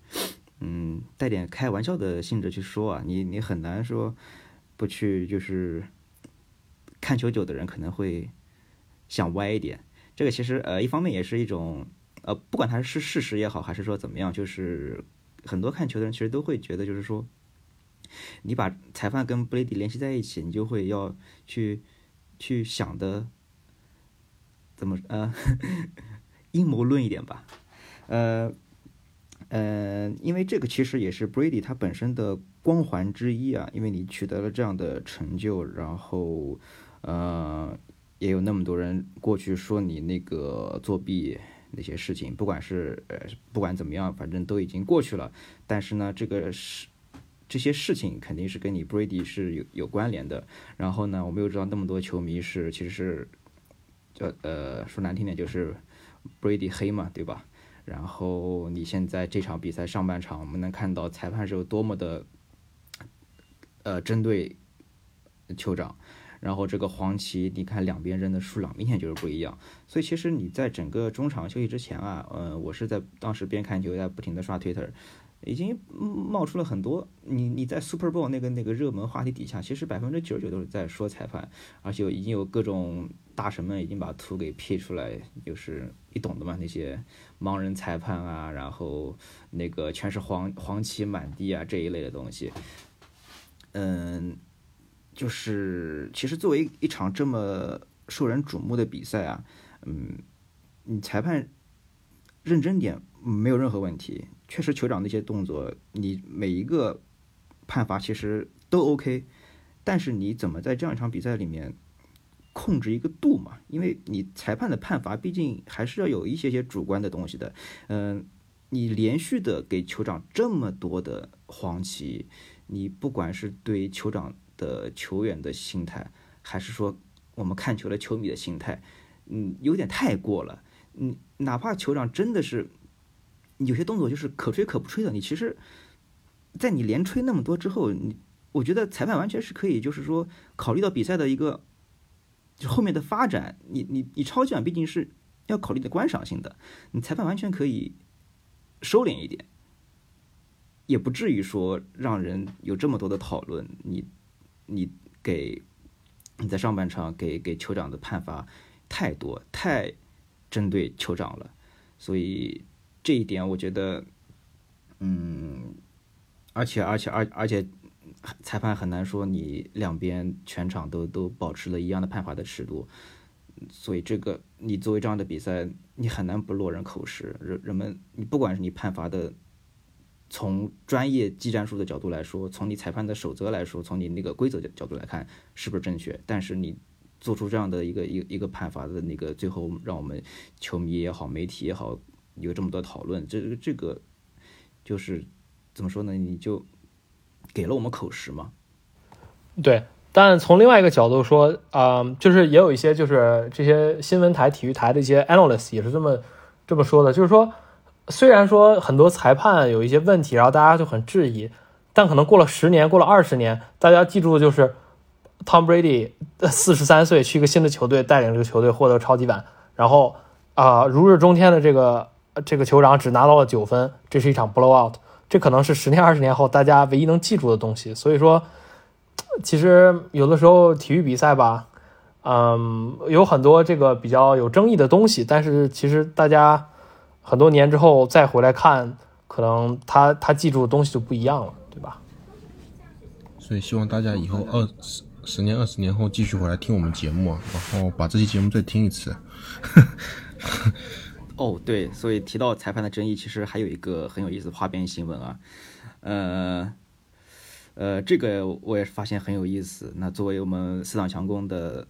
嗯带点开玩笑的性质去说啊，你你很难说不去就是看球久的人可能会想歪一点。这个其实呃一方面也是一种呃，不管它是事实也好，还是说怎么样，就是很多看球的人其实都会觉得，就是说，你把裁判跟布雷迪联系在一起，你就会要去去想的怎么呃 阴谋论一点吧，呃呃，因为这个其实也是 Brady 他本身的光环之一啊，因为你取得了这样的成就，然后呃也有那么多人过去说你那个作弊。那些事情，不管是呃，不管怎么样，反正都已经过去了。但是呢，这个是这些事情肯定是跟你 Brady 是有有关联的。然后呢，我们又知道那么多球迷是其实是，叫呃说难听点就是 Brady 黑嘛，对吧？然后你现在这场比赛上半场，我们能看到裁判是有多么的，呃，针对酋长。然后这个黄旗，你看两边扔的数量明显就是不一样，所以其实你在整个中场休息之前啊，呃，我是在当时边看球在不停的刷 Twitter，已经冒出了很多你你在 Super Bowl 那个那个热门话题底下，其实百分之九十九都是在说裁判，而且已经有各种大神们已经把图给 P 出来，就是你懂的嘛，那些盲人裁判啊，然后那个全是黄黄旗满地啊这一类的东西，嗯。就是其实作为一场这么受人瞩目的比赛啊，嗯，你裁判认真点没有任何问题。确实，酋长那些动作，你每一个判罚其实都 OK，但是你怎么在这样一场比赛里面控制一个度嘛？因为你裁判的判罚毕竟还是要有一些些主观的东西的。嗯，你连续的给酋长这么多的黄旗，你不管是对酋长。的球员的心态，还是说我们看球的球迷的心态，嗯，有点太过了。嗯，哪怕酋长真的是有些动作就是可吹可不吹的，你其实，在你连吹那么多之后，你我觉得裁判完全是可以，就是说考虑到比赛的一个就后面的发展，你你你超级毕竟是要考虑的观赏性的，你裁判完全可以收敛一点，也不至于说让人有这么多的讨论。你。你给你在上半场给给酋长的判罚太多，太针对酋长了，所以这一点我觉得，嗯，而且而且而而且裁判很难说你两边全场都都保持了一样的判罚的尺度，所以这个你作为这样的比赛，你很难不落人口实。人人们你不管是你判罚的。从专业技战术的角度来说，从你裁判的守则来说，从你那个规则的角度来看，是不是正确？但是你做出这样的一个一个一个判罚的那个，最后让我们球迷也好，媒体也好，有这么多讨论，这这个就是怎么说呢？你就给了我们口实嘛。对，但从另外一个角度说，啊、就是也有一些就是这些新闻台、体育台的一些 analyst 也是这么这么说的，就是说。虽然说很多裁判有一些问题，然后大家就很质疑，但可能过了十年，过了二十年，大家记住的就是 Tom Brady 四十三岁去一个新的球队，带领这个球队获得超级碗，然后啊、如日中天的这个这个酋长只拿到了九分，这是一场 blowout，这可能是十年二十年后大家唯一能记住的东西。所以说，其实有的时候体育比赛吧，嗯，有很多这个比较有争议的东西，但是其实大家很多年之后再回来看，可能他他记住的东西就不一样了，对吧？所以希望大家以后二十十年、二十年后继续回来听我们节目啊，然后把这期节目再听一次。哦，对，所以提到裁判的争议，其实还有一个很有意思的花边新闻啊，呃，呃，这个我也是发现很有意思。那作为我们四档强攻的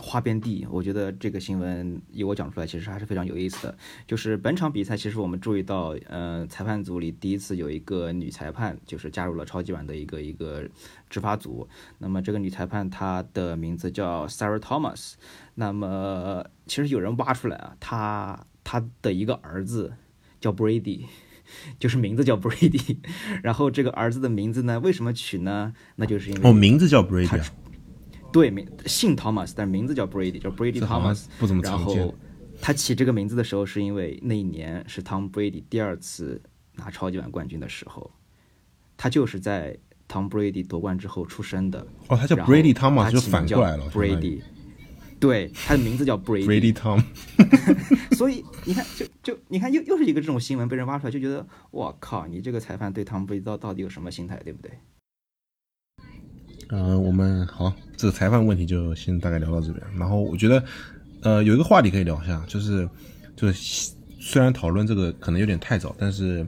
花边地，我觉得这个新闻由我讲出来，其实还是非常有意思的。就是本场比赛，其实我们注意到，呃，裁判组里第一次有一个女裁判，就是加入了超级碗的一个一个执法组。那么这个女裁判她的名字叫 Sarah Thomas。那么其实有人挖出来啊，她她的一个儿子叫 Brady。就是名字叫 Brady，然后这个儿子的名字呢，为什么取呢？那就是因为哦，名字叫 Brady，对名姓 Thomas，但名字叫 Brady，叫 Brady Thomas。不怎么然常见后。他起这个名字的时候，是因为那一年是 Tom Brady 第二次拿超级碗冠军的时候，他就是在 Tom Brady 夺冠之后出生的。哦，他叫 Brady Thomas 就反过来了 Brady。对，他的名字叫 Brady，, Brady Tom，所以你看，就就你看，又又是一个这种新闻被人挖出来，就觉得我靠，你这个裁判对 Tom Brady 到到底有什么心态，对不对？呃，我们好，这个裁判问题就先大概聊到这边。然后我觉得，呃，有一个话题可以聊一下，就是就是虽然讨论这个可能有点太早，但是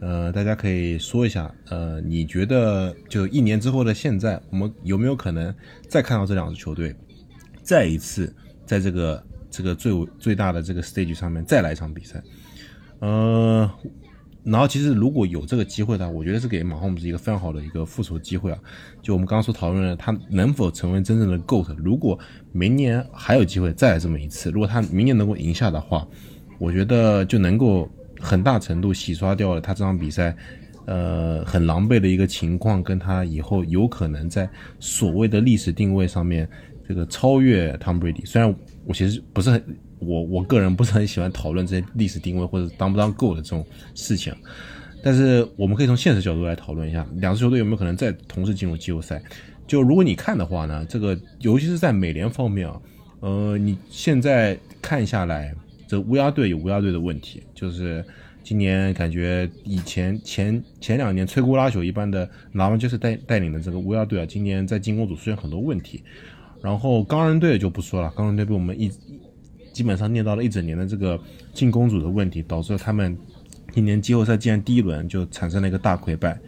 呃，大家可以说一下，呃，你觉得就一年之后的现在，我们有没有可能再看到这两支球队再一次在这个这个最最大的这个 stage 上面再来一场比赛？呃，然后其实如果有这个机会的话，我觉得是给马洪姆是一个非常好的一个复仇机会啊。就我们刚刚所讨论的，他能否成为真正的 GOAT？如果明年还有机会再来这么一次，如果他明年能够赢下的话，我觉得就能够很大程度洗刷掉了他这场比赛，呃，很狼狈的一个情况，跟他以后有可能在所谓的历史定位上面这个超越 Tom Brady。虽然我其实不是很，我我个人不是很喜欢讨论这些历史定位或者当不当够的这种事情。但是我们可以从现实角度来讨论一下，两支球队有没有可能再同时进入季后赛？就如果你看的话呢，这个尤其是在美联方面啊，呃，你现在看下来，这乌鸦队有乌鸦队的问题，就是今年感觉以前前前两年摧枯拉朽一般的拿完就是带带领的这个乌鸦队啊，今年在进攻组出现很多问题。然后钢人队就不说了，钢人队被我们一基本上念到了一整年的这个进攻组的问题，导致了他们今年季后赛竟然第一轮就产生了一个大溃败。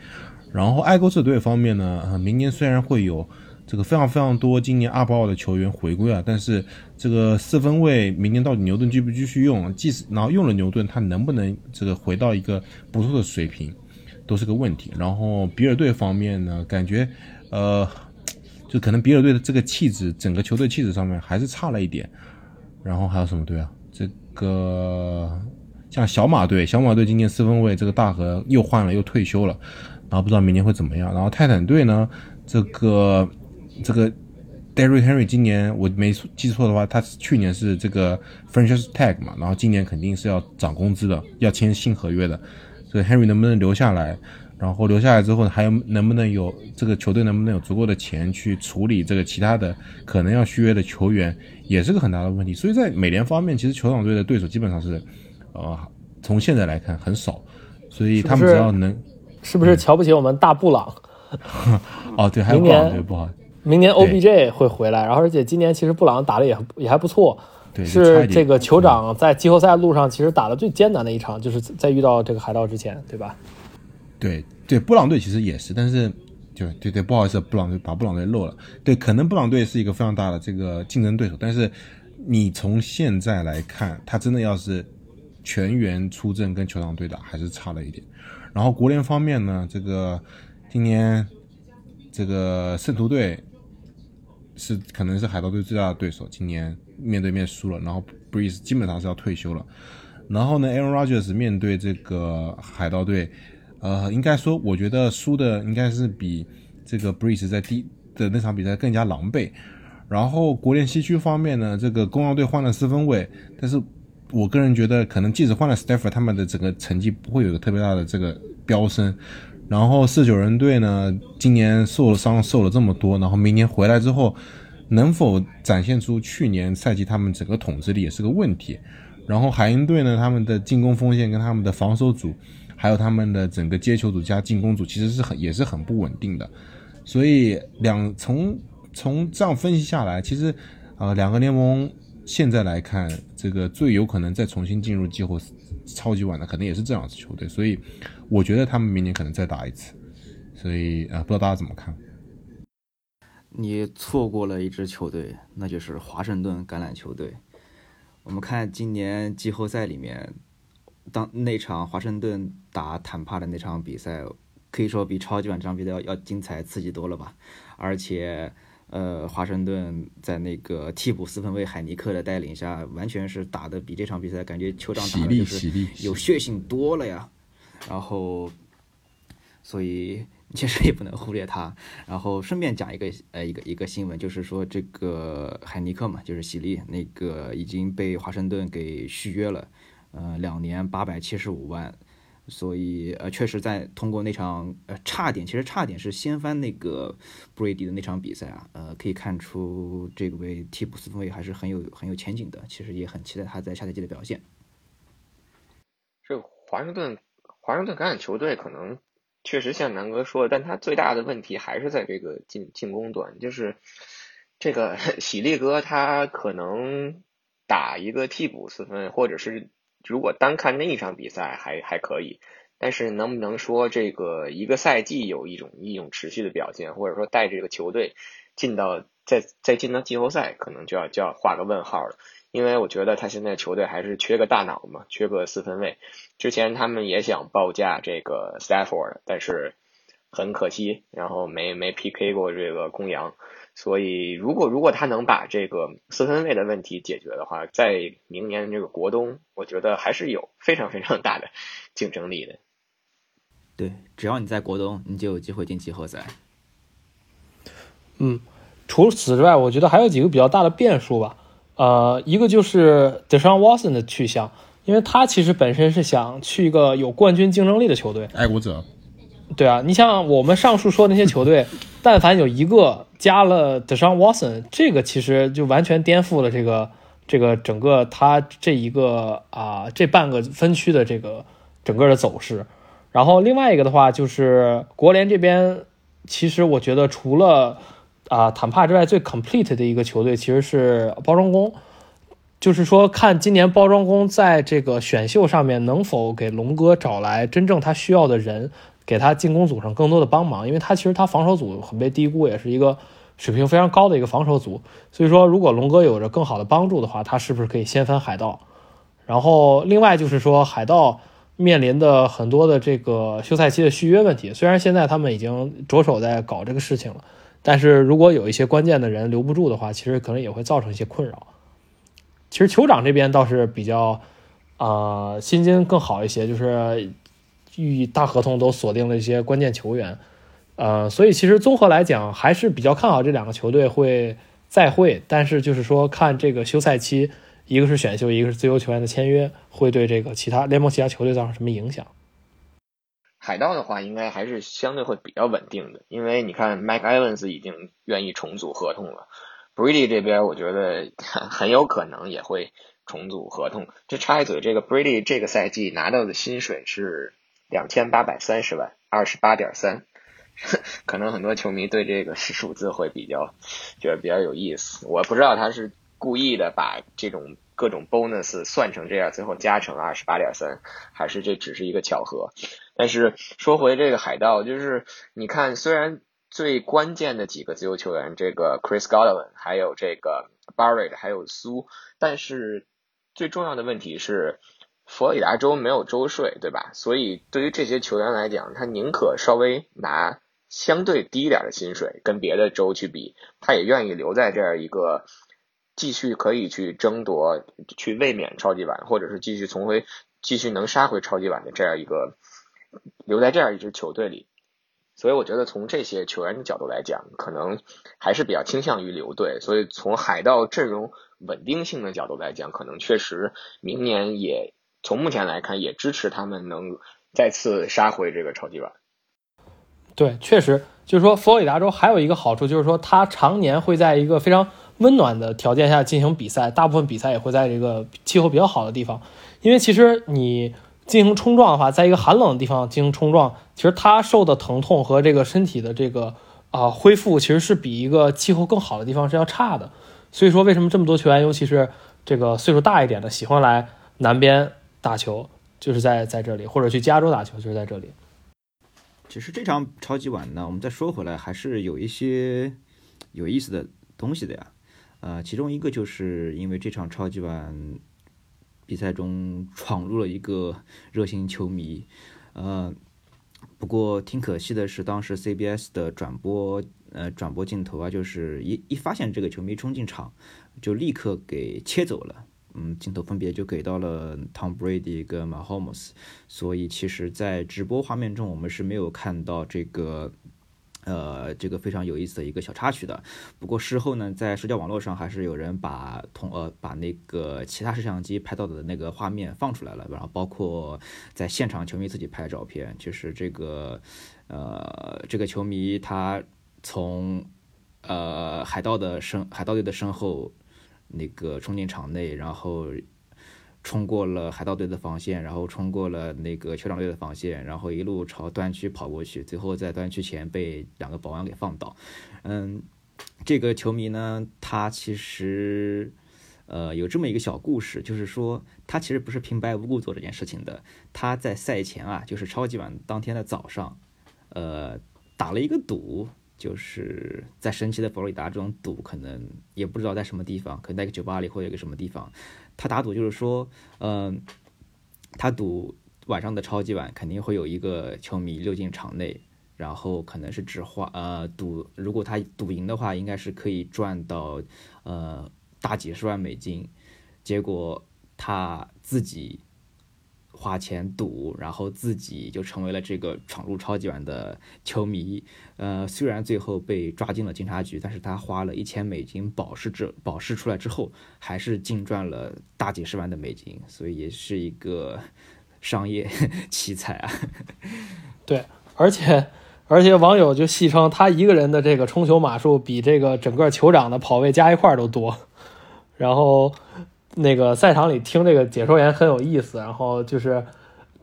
然后爱国者队方面呢，明年虽然会有这个非常非常多今年二八二的球员回归啊，但是这个四分卫明年到底牛顿继不继续用？即使然后用了牛顿，他能不能这个回到一个不错的水平，都是个问题。然后比尔队方面呢，感觉呃，就可能比尔队的这个气质，整个球队气质上面还是差了一点。然后还有什么队啊？这个像小马队，小马队今年四分卫这个大河又换了，又退休了，然后不知道明年会怎么样。然后泰坦队呢，这个这个 d e r r y Henry 今年我没记错的话，他去年是这个 franchise tag 嘛，然后今年肯定是要涨工资的，要签新合约的。所以 Henry 能不能留下来？然后留下来之后，还有能不能有这个球队能不能有足够的钱去处理这个其他的可能要续约的球员，也是个很大的问题。所以在美联方面，其实酋长队的对手基本上是，呃，从现在来看很少，所以他们只要能，是不是瞧不起我们大布朗？哦对，还有明年布朗队不好，明年 OBJ 会回来，然后而且今年其实布朗打的也也还不错，是这个酋长在季后赛路上其实打的最艰难的一场，就是在遇到这个海盗之前，对吧？对对，布朗队其实也是，但是就对对，不好意思，布朗队把布朗队漏了。对，可能布朗队是一个非常大的这个竞争对手，但是你从现在来看，他真的要是全员出阵跟酋长队打，还是差了一点。然后国联方面呢，这个今年这个圣徒队是可能是海盗队最大的对手，今年面对面输了，然后 Breeze 基本上是要退休了。然后呢，Aaron Rodgers 面对这个海盗队，呃，应该说，我觉得输的应该是比这个 Breeze 在第的那场比赛更加狼狈。然后国联西区方面呢，这个公羊队换了四分卫，但是我个人觉得，可能即使换了 Stafford，他们的整个成绩不会有个特别大的这个飙升。然后四九人队呢，今年受了伤，受了这么多，然后明年回来之后，能否展现出去年赛季他们整个统治力也是个问题。然后海鹰队呢，他们的进攻锋线跟他们的防守组，还有他们的整个接球组加进攻组，其实是很也是很不稳定的。所以两从从这样分析下来，其实呃两个联盟现在来看，这个最有可能再重新进入季后超级碗的，可能也是这两支球队。所以我觉得他们明年可能再打一次。所以啊，不知道大家怎么看？你错过了一支球队，那就是华盛顿橄榄球队。我们看今年季后赛里面，当那场华盛顿打坦帕的那场比赛，可以说比超级碗这场比赛要要精彩刺激多了吧？而且，呃，华盛顿在那个替补四分卫海尼克的带领下，完全是打的比这场比赛感觉酋长打的就是有血性多了呀。然后，所以。其实也不能忽略他，然后顺便讲一个呃一个一个新闻，就是说这个海尼克嘛，就是喜力那个已经被华盛顿给续约了，呃两年八百七十五万，所以呃确实在通过那场呃差点，其实差点是掀翻那个布瑞迪的那场比赛啊，呃可以看出这位替补四分卫还是很有很有前景的，其实也很期待他在下赛季的表现。这华盛顿华盛顿橄榄球队可能。确实像南哥说的，但他最大的问题还是在这个进进攻端，就是这个 喜力哥他可能打一个替补四分，或者是如果单看那一场比赛还还可以，但是能不能说这个一个赛季有一种一种持续的表现，或者说带这个球队进到再再进到季后赛，可能就要就要画个问号了。因为我觉得他现在球队还是缺个大脑嘛，缺个四分卫。之前他们也想报价这个 Stafford，但是很可惜，然后没没 PK 过这个公羊。所以如果如果他能把这个四分卫的问题解决的话，在明年这个国冬，我觉得还是有非常非常大的竞争力的。对，只要你在国冬，你就有机会进季后赛。嗯，除此之外，我觉得还有几个比较大的变数吧。呃，一个就是 Deshaun Watson 的去向，因为他其实本身是想去一个有冠军竞争力的球队，爱国者。对啊，你像我们上述说那些 球队，但凡有一个加了 Deshaun Watson，这个其实就完全颠覆了这个这个整个他这一个啊这半个分区的这个整个的走势。然后另外一个的话，就是国联这边，其实我觉得除了啊，坦帕之外最 complete 的一个球队其实是包装工，就是说看今年包装工在这个选秀上面能否给龙哥找来真正他需要的人，给他进攻组上更多的帮忙，因为他其实他防守组很被低估，也是一个水平非常高的一个防守组，所以说如果龙哥有着更好的帮助的话，他是不是可以掀翻海盗？然后另外就是说海盗面临的很多的这个休赛期的续约问题，虽然现在他们已经着手在搞这个事情了。但是如果有一些关键的人留不住的话，其实可能也会造成一些困扰。其实酋长这边倒是比较，啊，薪金更好一些，就是与大合同都锁定了一些关键球员，呃，所以其实综合来讲还是比较看好这两个球队会再会。但是就是说看这个休赛期，一个是选秀，一个是自由球员的签约，会对这个其他联盟其他球队造成什么影响？海盗的话，应该还是相对会比较稳定的，因为你看，Mike Evans 已经愿意重组合同了，Brady 这边我觉得很有可能也会重组合同。这插一嘴，这个 Brady 这个赛季拿到的薪水是两千八百三十万，二十八点三，可能很多球迷对这个数字会比较觉得比较有意思。我不知道他是故意的把这种各种 bonus 算成这样，最后加成二十八点三，还是这只是一个巧合。但是说回这个海盗，就是你看，虽然最关键的几个自由球员，这个 Chris Godwin，还有这个 Barrett，还有苏，但是最重要的问题是，佛罗里达州没有州税，对吧？所以对于这些球员来讲，他宁可稍微拿相对低一点的薪水，跟别的州去比，他也愿意留在这样一个继续可以去争夺、去卫冕超级碗，或者是继续重回、继续能杀回超级碗的这样一个。留在这样一支球队里，所以我觉得从这些球员的角度来讲，可能还是比较倾向于留队。所以从海盗阵容稳定性的角度来讲，可能确实明年也从目前来看也支持他们能再次杀回这个超级碗。对，确实就是说，佛罗里达州还有一个好处就是说，它常年会在一个非常温暖的条件下进行比赛，大部分比赛也会在这个气候比较好的地方。因为其实你进行冲撞的话，在一个寒冷的地方进行冲撞，其实它受的疼痛和这个身体的这个啊、恢复，其实是比一个气候更好的地方是要差的。所以说，为什么这么多球员，尤其是这个岁数大一点的，喜欢来南边打球，就是在在这里，或者去加州打球，就是在这里。其实这场超级碗呢，我们再说回来，还是有一些有意思的东西的呀。呃，其中一个就是因为这场超级碗比赛中闯入了一个热心球迷，呃，不过挺可惜的是，当时 CBS 的转播呃转播镜头啊，就是一一发现这个球迷冲进场，就立刻给切走了。嗯，镜头分别就给到了 Tom Brady 跟 Mahomes，所以其实，在直播画面中，我们是没有看到这个，呃，这个非常有意思的一个小插曲的。不过事后呢，在社交网络上还是有人把同呃把那个其他摄像机拍到的那个画面放出来了，然后包括在现场球迷自己拍的照片，就是这个，呃，这个球迷他从呃海盗的身海盗队的身后。那个冲进场内，然后冲过了海盗队的防线，然后冲过了那个酋长队的防线，然后一路朝端区跑过去，最后在端区前被两个保安给放倒。嗯，这个球迷呢，他其实呃有这么一个小故事，就是说他其实不是平白无故做这件事情的，他在赛前啊，就是超级碗当天的早上，呃打了一个赌。就是在神奇的佛罗里达这种赌，可能也不知道在什么地方，可能在一个酒吧里或者一个什么地方，他打赌就是说，嗯，他赌晚上的超级碗肯定会有一个球迷溜进场内，然后可能是只花呃赌，如果他赌赢的话，应该是可以赚到呃大几十万美金，结果他自己。花钱赌，然后自己就成为了这个闯入超级碗的球迷。呃，虽然最后被抓进了警察局，但是他花了一千美金保释之保释出来之后，还是净赚了大几十万的美金，所以也是一个商业 奇才啊。对，而且而且网友就戏称他一个人的这个冲球码数比这个整个酋长的跑位加一块都多，然后。那个赛场里听这个解说员很有意思，然后就是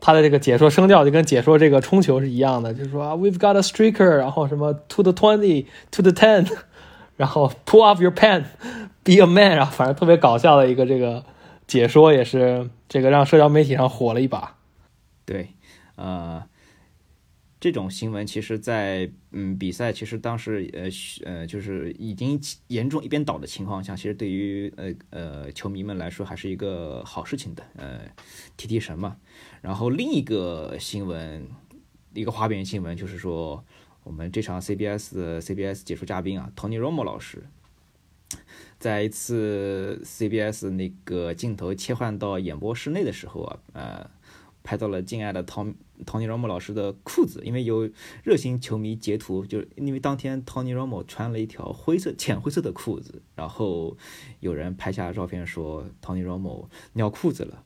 他的这个解说声调就跟解说这个冲球是一样的，就是说啊，We've got a streaker，然后什么 to the twenty，to the ten，然后 pull off your pen，be a man，然后反正特别搞笑的一个这个解说也是这个让社交媒体上火了一把。对，呃。这种新闻其实，在嗯比赛其实当时呃呃就是已经严重一边倒的情况下，其实对于呃呃球迷们来说还是一个好事情的，呃提提神嘛。然后另一个新闻，一个花边新闻就是说，我们这场 CBS 的 CBS 解说嘉宾啊，Tony Romo 老师，在一次 CBS 那个镜头切换到演播室内的时候啊，呃。拍到了敬爱的 Tony 唐尼·罗姆老师的裤子，因为有热心球迷截图，就是因为当天唐尼·罗姆穿了一条灰色、浅灰色的裤子，然后有人拍下照片说唐尼·罗姆尿裤子了，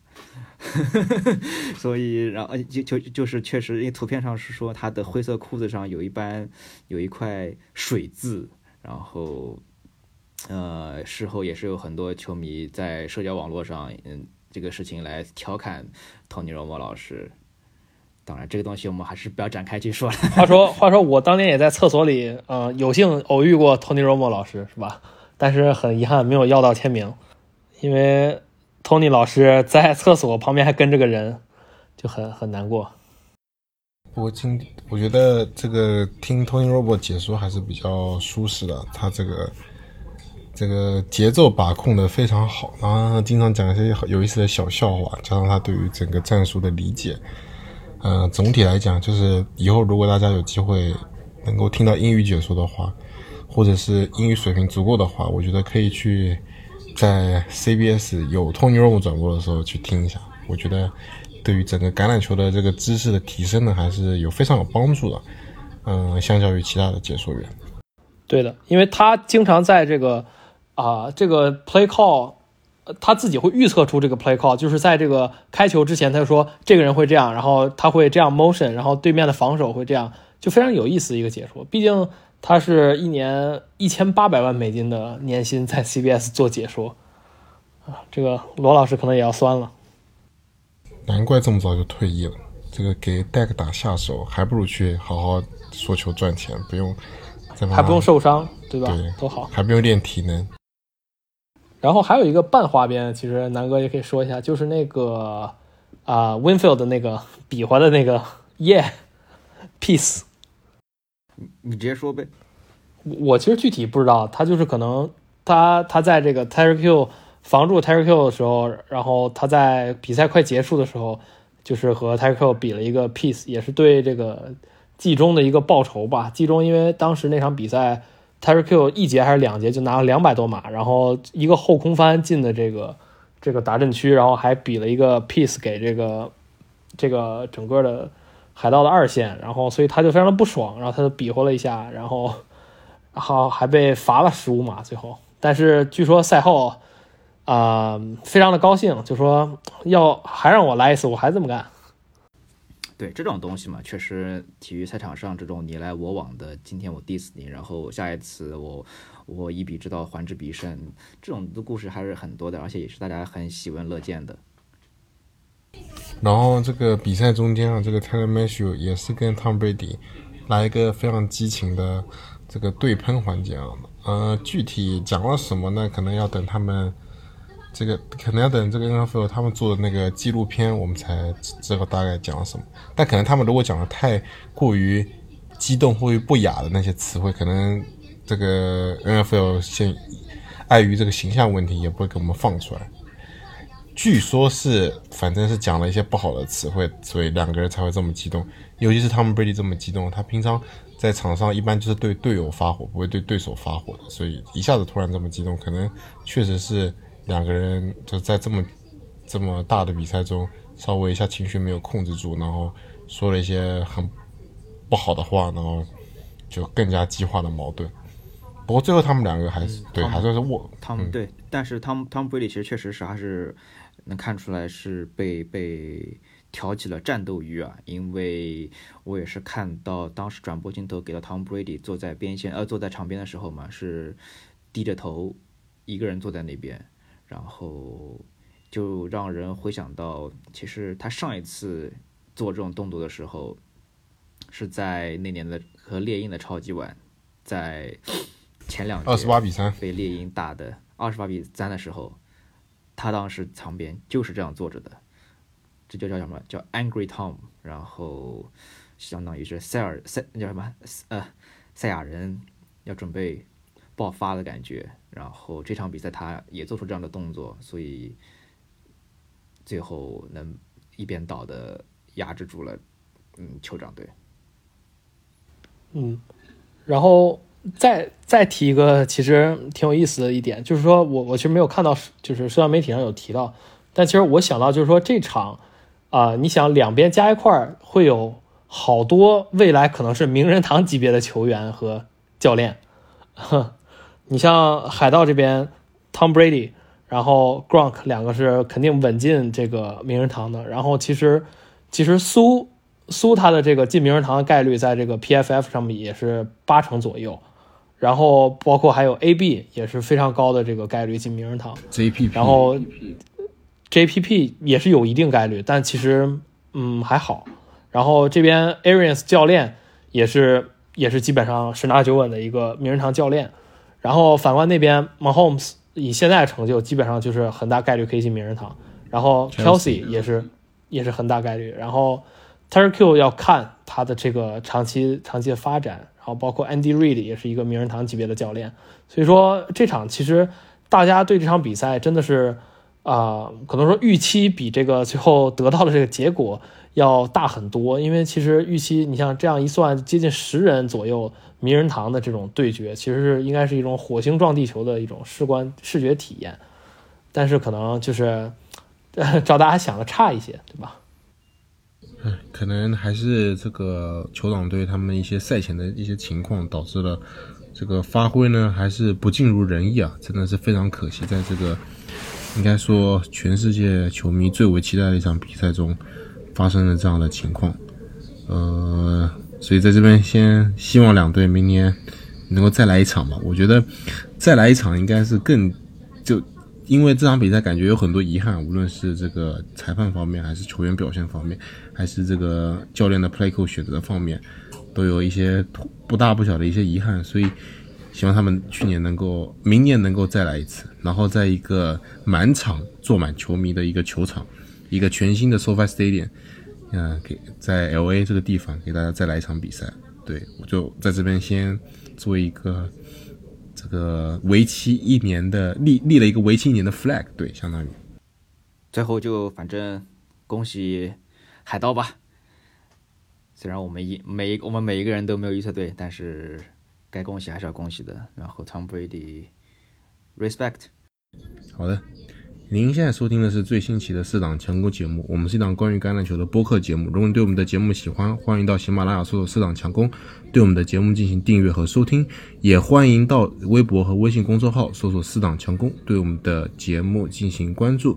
所以然后就就就是确实，因为图片上是说他的灰色裤子上有一般有一块水渍，然后呃事后也是有很多球迷在社交网络上嗯。这个事情来调侃 Tony Romo 老师，当然这个东西我们还是不要展开去说了。话 说话说，我当年也在厕所里，呃，有幸偶遇过 Tony Romo 老师，是吧？但是很遗憾没有要到签名，因为 Tony 老师在厕所旁边还跟着个人，就很很难过。不过今我觉得这个听 Tony Romo 解说还是比较舒适的，他这个。这个节奏把控的非常好，然后经常讲一些有意思的小笑话，加上他对于整个战术的理解，呃，总体来讲就是以后如果大家有机会能够听到英语解说的话，或者是英语水平足够的话，我觉得可以去在 CBS 有 Tony Romo 转播的时候去听一下，我觉得对于整个橄榄球的这个知识的提升呢，还是有非常有帮助的。嗯，相较于其他的解说员，对的，因为他经常在这个。啊，这个 play call 他自己会预测出这个 play call，就是在这个开球之前，他就说这个人会这样，然后他会这样 motion，然后对面的防守会这样，就非常有意思的一个解说。毕竟他是一年一千八百万美金的年薪在 CBS 做解说啊，这个罗老师可能也要酸了。难怪这么早就退役了。这个给戴克打下手，还不如去好好说球赚钱，不用再还不用受伤，对吧？对多好。还不用练体能。然后还有一个半花边，其实南哥也可以说一下，就是那个啊、w i n f i e l d 的那个比划的那个 Yeah Peace。你直接说呗。我其实具体不知道，他就是可能他他在这个 Terry Q 防住 Terry Q 的时候，然后他在比赛快结束的时候，就是和 Terry Q 比了一个 peace，也是对这个季中的一个报仇吧。季中因为当时那场比赛 Terry Q 一节还是两节就拿了两百多码，然后一个后空翻进的这个这个达阵区，然后还比了一个 piece 给这个这个整个的海盗的二线，然后所以他就非常的不爽，然后他就比划了一下，然后。好，还被罚了十五码，最后，但是据说赛后，啊、非常的高兴，就说要还让我来一次，我还这么干。对这种东西嘛，确实体育赛场上这种你来我往的，今天我 diss 你，然后下一次我我以彼之道还之彼身，这种的故事还是很多的，而且也是大家很喜闻乐见的。然后这个比赛中间啊，这个 Taylor Matthew 也是跟 Tom Brady 来一个非常激情的这个对喷环节啊。呃，具体讲了什么呢？可能要等他们这个，可能要等这个 NFL 他们做的那个纪录片，我们才知道大概讲了什么。但可能他们如果讲的太过于激动或于不雅的那些词汇，可能这个 NFL 现碍于这个形象问题，也不会给我们放出来。据说是，反正是讲了一些不好的词汇，所以两个人才会这么激动。尤其是汤姆·布雷迪这么激动，他平常在场上一般就是对队友发火，不会对对手发火的，所以一下子突然这么激动，可能确实是两个人就在这么这么大的比赛中，稍微一下情绪没有控制住，然后说了一些很不好的话，然后就更加激化了矛盾。不过最后他们两个还是、对，还算是握，他们、对，但是汤姆汤姆布雷迪其实确实是还是能看出来是被被挑起了战斗欲啊，因为我也是看到当时转播镜头给到汤姆布雷迪坐在边线呃坐在场边的时候嘛，是低着头一个人坐在那边，然后就让人回想到，其实他上一次做这种动作的时候，是在那年的和猎鹰的超级碗，在 前两届二十八比三，被猎鹰打的二十八比三的时候，他当时场边就是这样坐着的，这就叫什么？叫 Angry Tom，然后相当于是塞尔塞那叫什么？呃赛亚人要准备爆发的感觉，然后这场比赛他也做出这样的动作，所以最后能一边倒的压制住了嗯酋长队。嗯，然后再再提一个其实挺有意思的一点，就是说我我其实没有看到，就是社交媒体上有提到，但其实我想到就是说这场啊、你想两边加一块儿会有好多未来可能是名人堂级别的球员和教练，哼，你像海盗这边 Tom Brady，然后 Gronk 两个是肯定稳进这个名人堂的，然后其实其实苏苏他的这个进名人堂的概率在这个 PFF 上面也是八成左右，然后包括还有 AB 也是非常高的这个概率进名人堂，JPP，然后 JPP 也是有一定概率，但其实嗯还好。然后这边 Arians 教练也是也是基本上十拿九稳的一个名人堂教练。然后反观那边 Mahomes 以现在的成就，基本上就是很大概率可以进名人堂。然后 Kelsey 也是也是很大概率。然后 Terry Q 要看他的这个长期长期的发展，然后包括 Andy Reid 也是一个名人堂级别的教练。所以说这场其实大家对这场比赛真的是啊、可能说预期比这个最后得到的这个结果要大很多，因为其实预期你像这样一算，接近十人左右名人堂的这种对决，其实是应该是一种火星撞地球的一种视观视觉体验，但是可能就是照大家想的差一些，对吧？可能还是这个酋长队他们一些赛前的一些情况导致了这个发挥呢，还是不尽如人意啊，真的是非常可惜，在这个应该说全世界球迷最为期待的一场比赛中发生了这样的情况。呃，所以在这边先希望两队明年能够再来一场吧。我觉得再来一场应该是更就因为这场比赛感觉有很多遗憾，无论是这个裁判方面，还是球员表现方面，还是这个教练的 play call 选择方面，都有一些不大不小的一些遗憾。所以希望他们去年能够，明年能够再来一次，然后在一个满场坐满球迷的一个球场，一个全新的 SoFi Stadium。嗯，给在 L A 这个地方给大家再来一场比赛，对我就在这边先做一个这个为期一年的立立了一个为期一年的 flag，对，相当于最后就反正恭喜海盗吧。虽然我们一每我们每一个人都没有预测对，但是该恭喜还是要恭喜的。然后 Tom Brady，respect。好的。您现在收听的是最新期的四档强攻节目，我们是一档关于橄榄球的播客节目。如果你对我们的节目喜欢，欢迎到喜马拉雅搜索“四档强攻”，对我们的节目进行订阅和收听。也欢迎到微博和微信公众号搜索“四档强攻”，对我们的节目进行关注。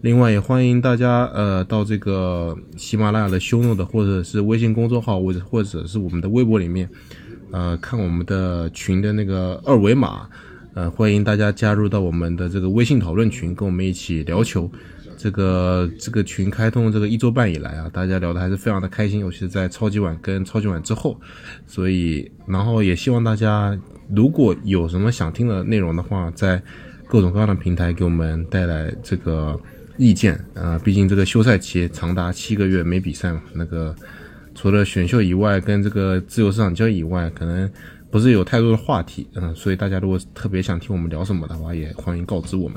另外，也欢迎大家呃到这个喜马拉雅的修诺的，或者是微信公众号，或者或者是我们的微博里面，呃看我们的群的那个二维码。呃，欢迎大家加入到我们的这个微信讨论群，跟我们一起聊球。这个这个群开通这个一周半以来啊，大家聊的还是非常的开心，尤其是在超级碗跟超级碗之后。所以，然后也希望大家如果有什么想听的内容的话，在各种各样的平台给我们带来这个意见啊。毕竟这个休赛期长达七个月没比赛嘛，那个除了选秀以外，跟这个自由市场交易以外，可能。不是有太多的话题，嗯，所以大家如果特别想听我们聊什么的话，也欢迎告知我们。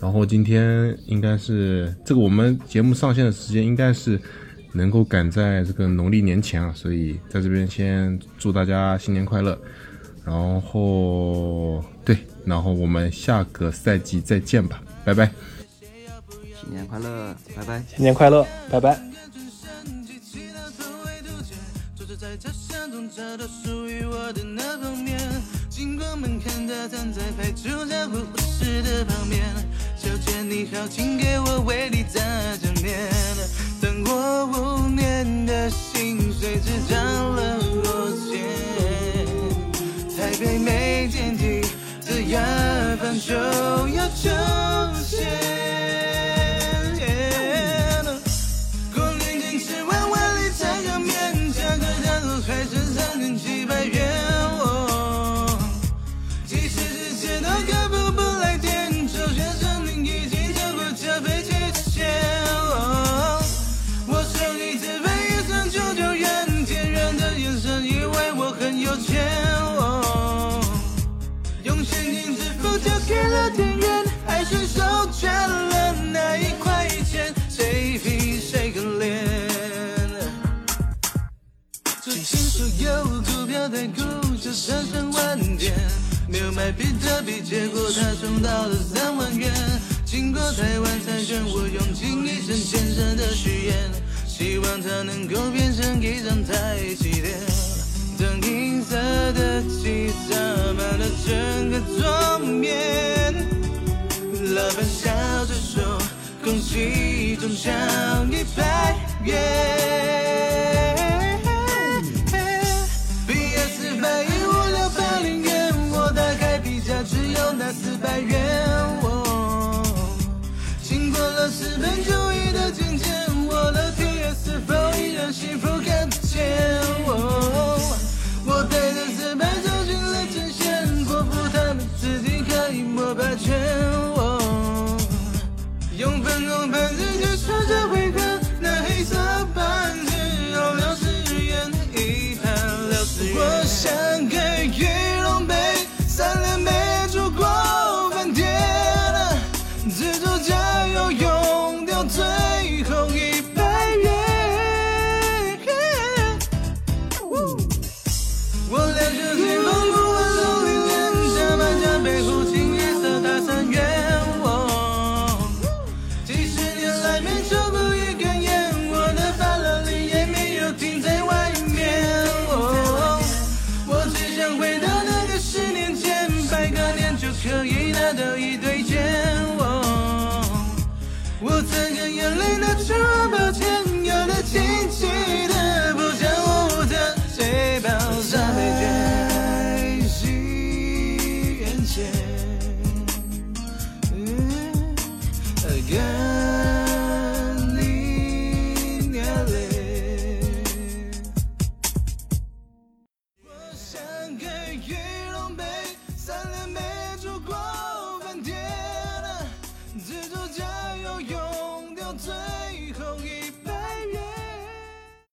然后今天应该是这个我们节目上线的时间应该是能够赶在这个农历年前啊，所以在这边先祝大家新年快乐。然后对，然后我们下个赛季再见吧，拜拜。新年快乐，拜拜。新年快乐，拜拜。找到属于我的那方面，尽管门看他站在排除在护士的旁边。小姐你好，请给我为你打正面。等我五年的薪水只涨了五千，台北没电梯这牙缝就要出血的雅房就要抽签。比特币，结果它冲到了三万元。经过台湾彩券，我用尽一生虔诚的许愿，希望它能够变成一张台积电。当银色的气洒满了整个桌面，老板笑着说：“恭喜中奖一百元。”我的天爷，是否依然幸福？看见我，我带着失败走进了阵线，辜负他们自己可以抹白圈。我用粉红盘子结束这回合，那黑色盘子熬了誓言的一半，我。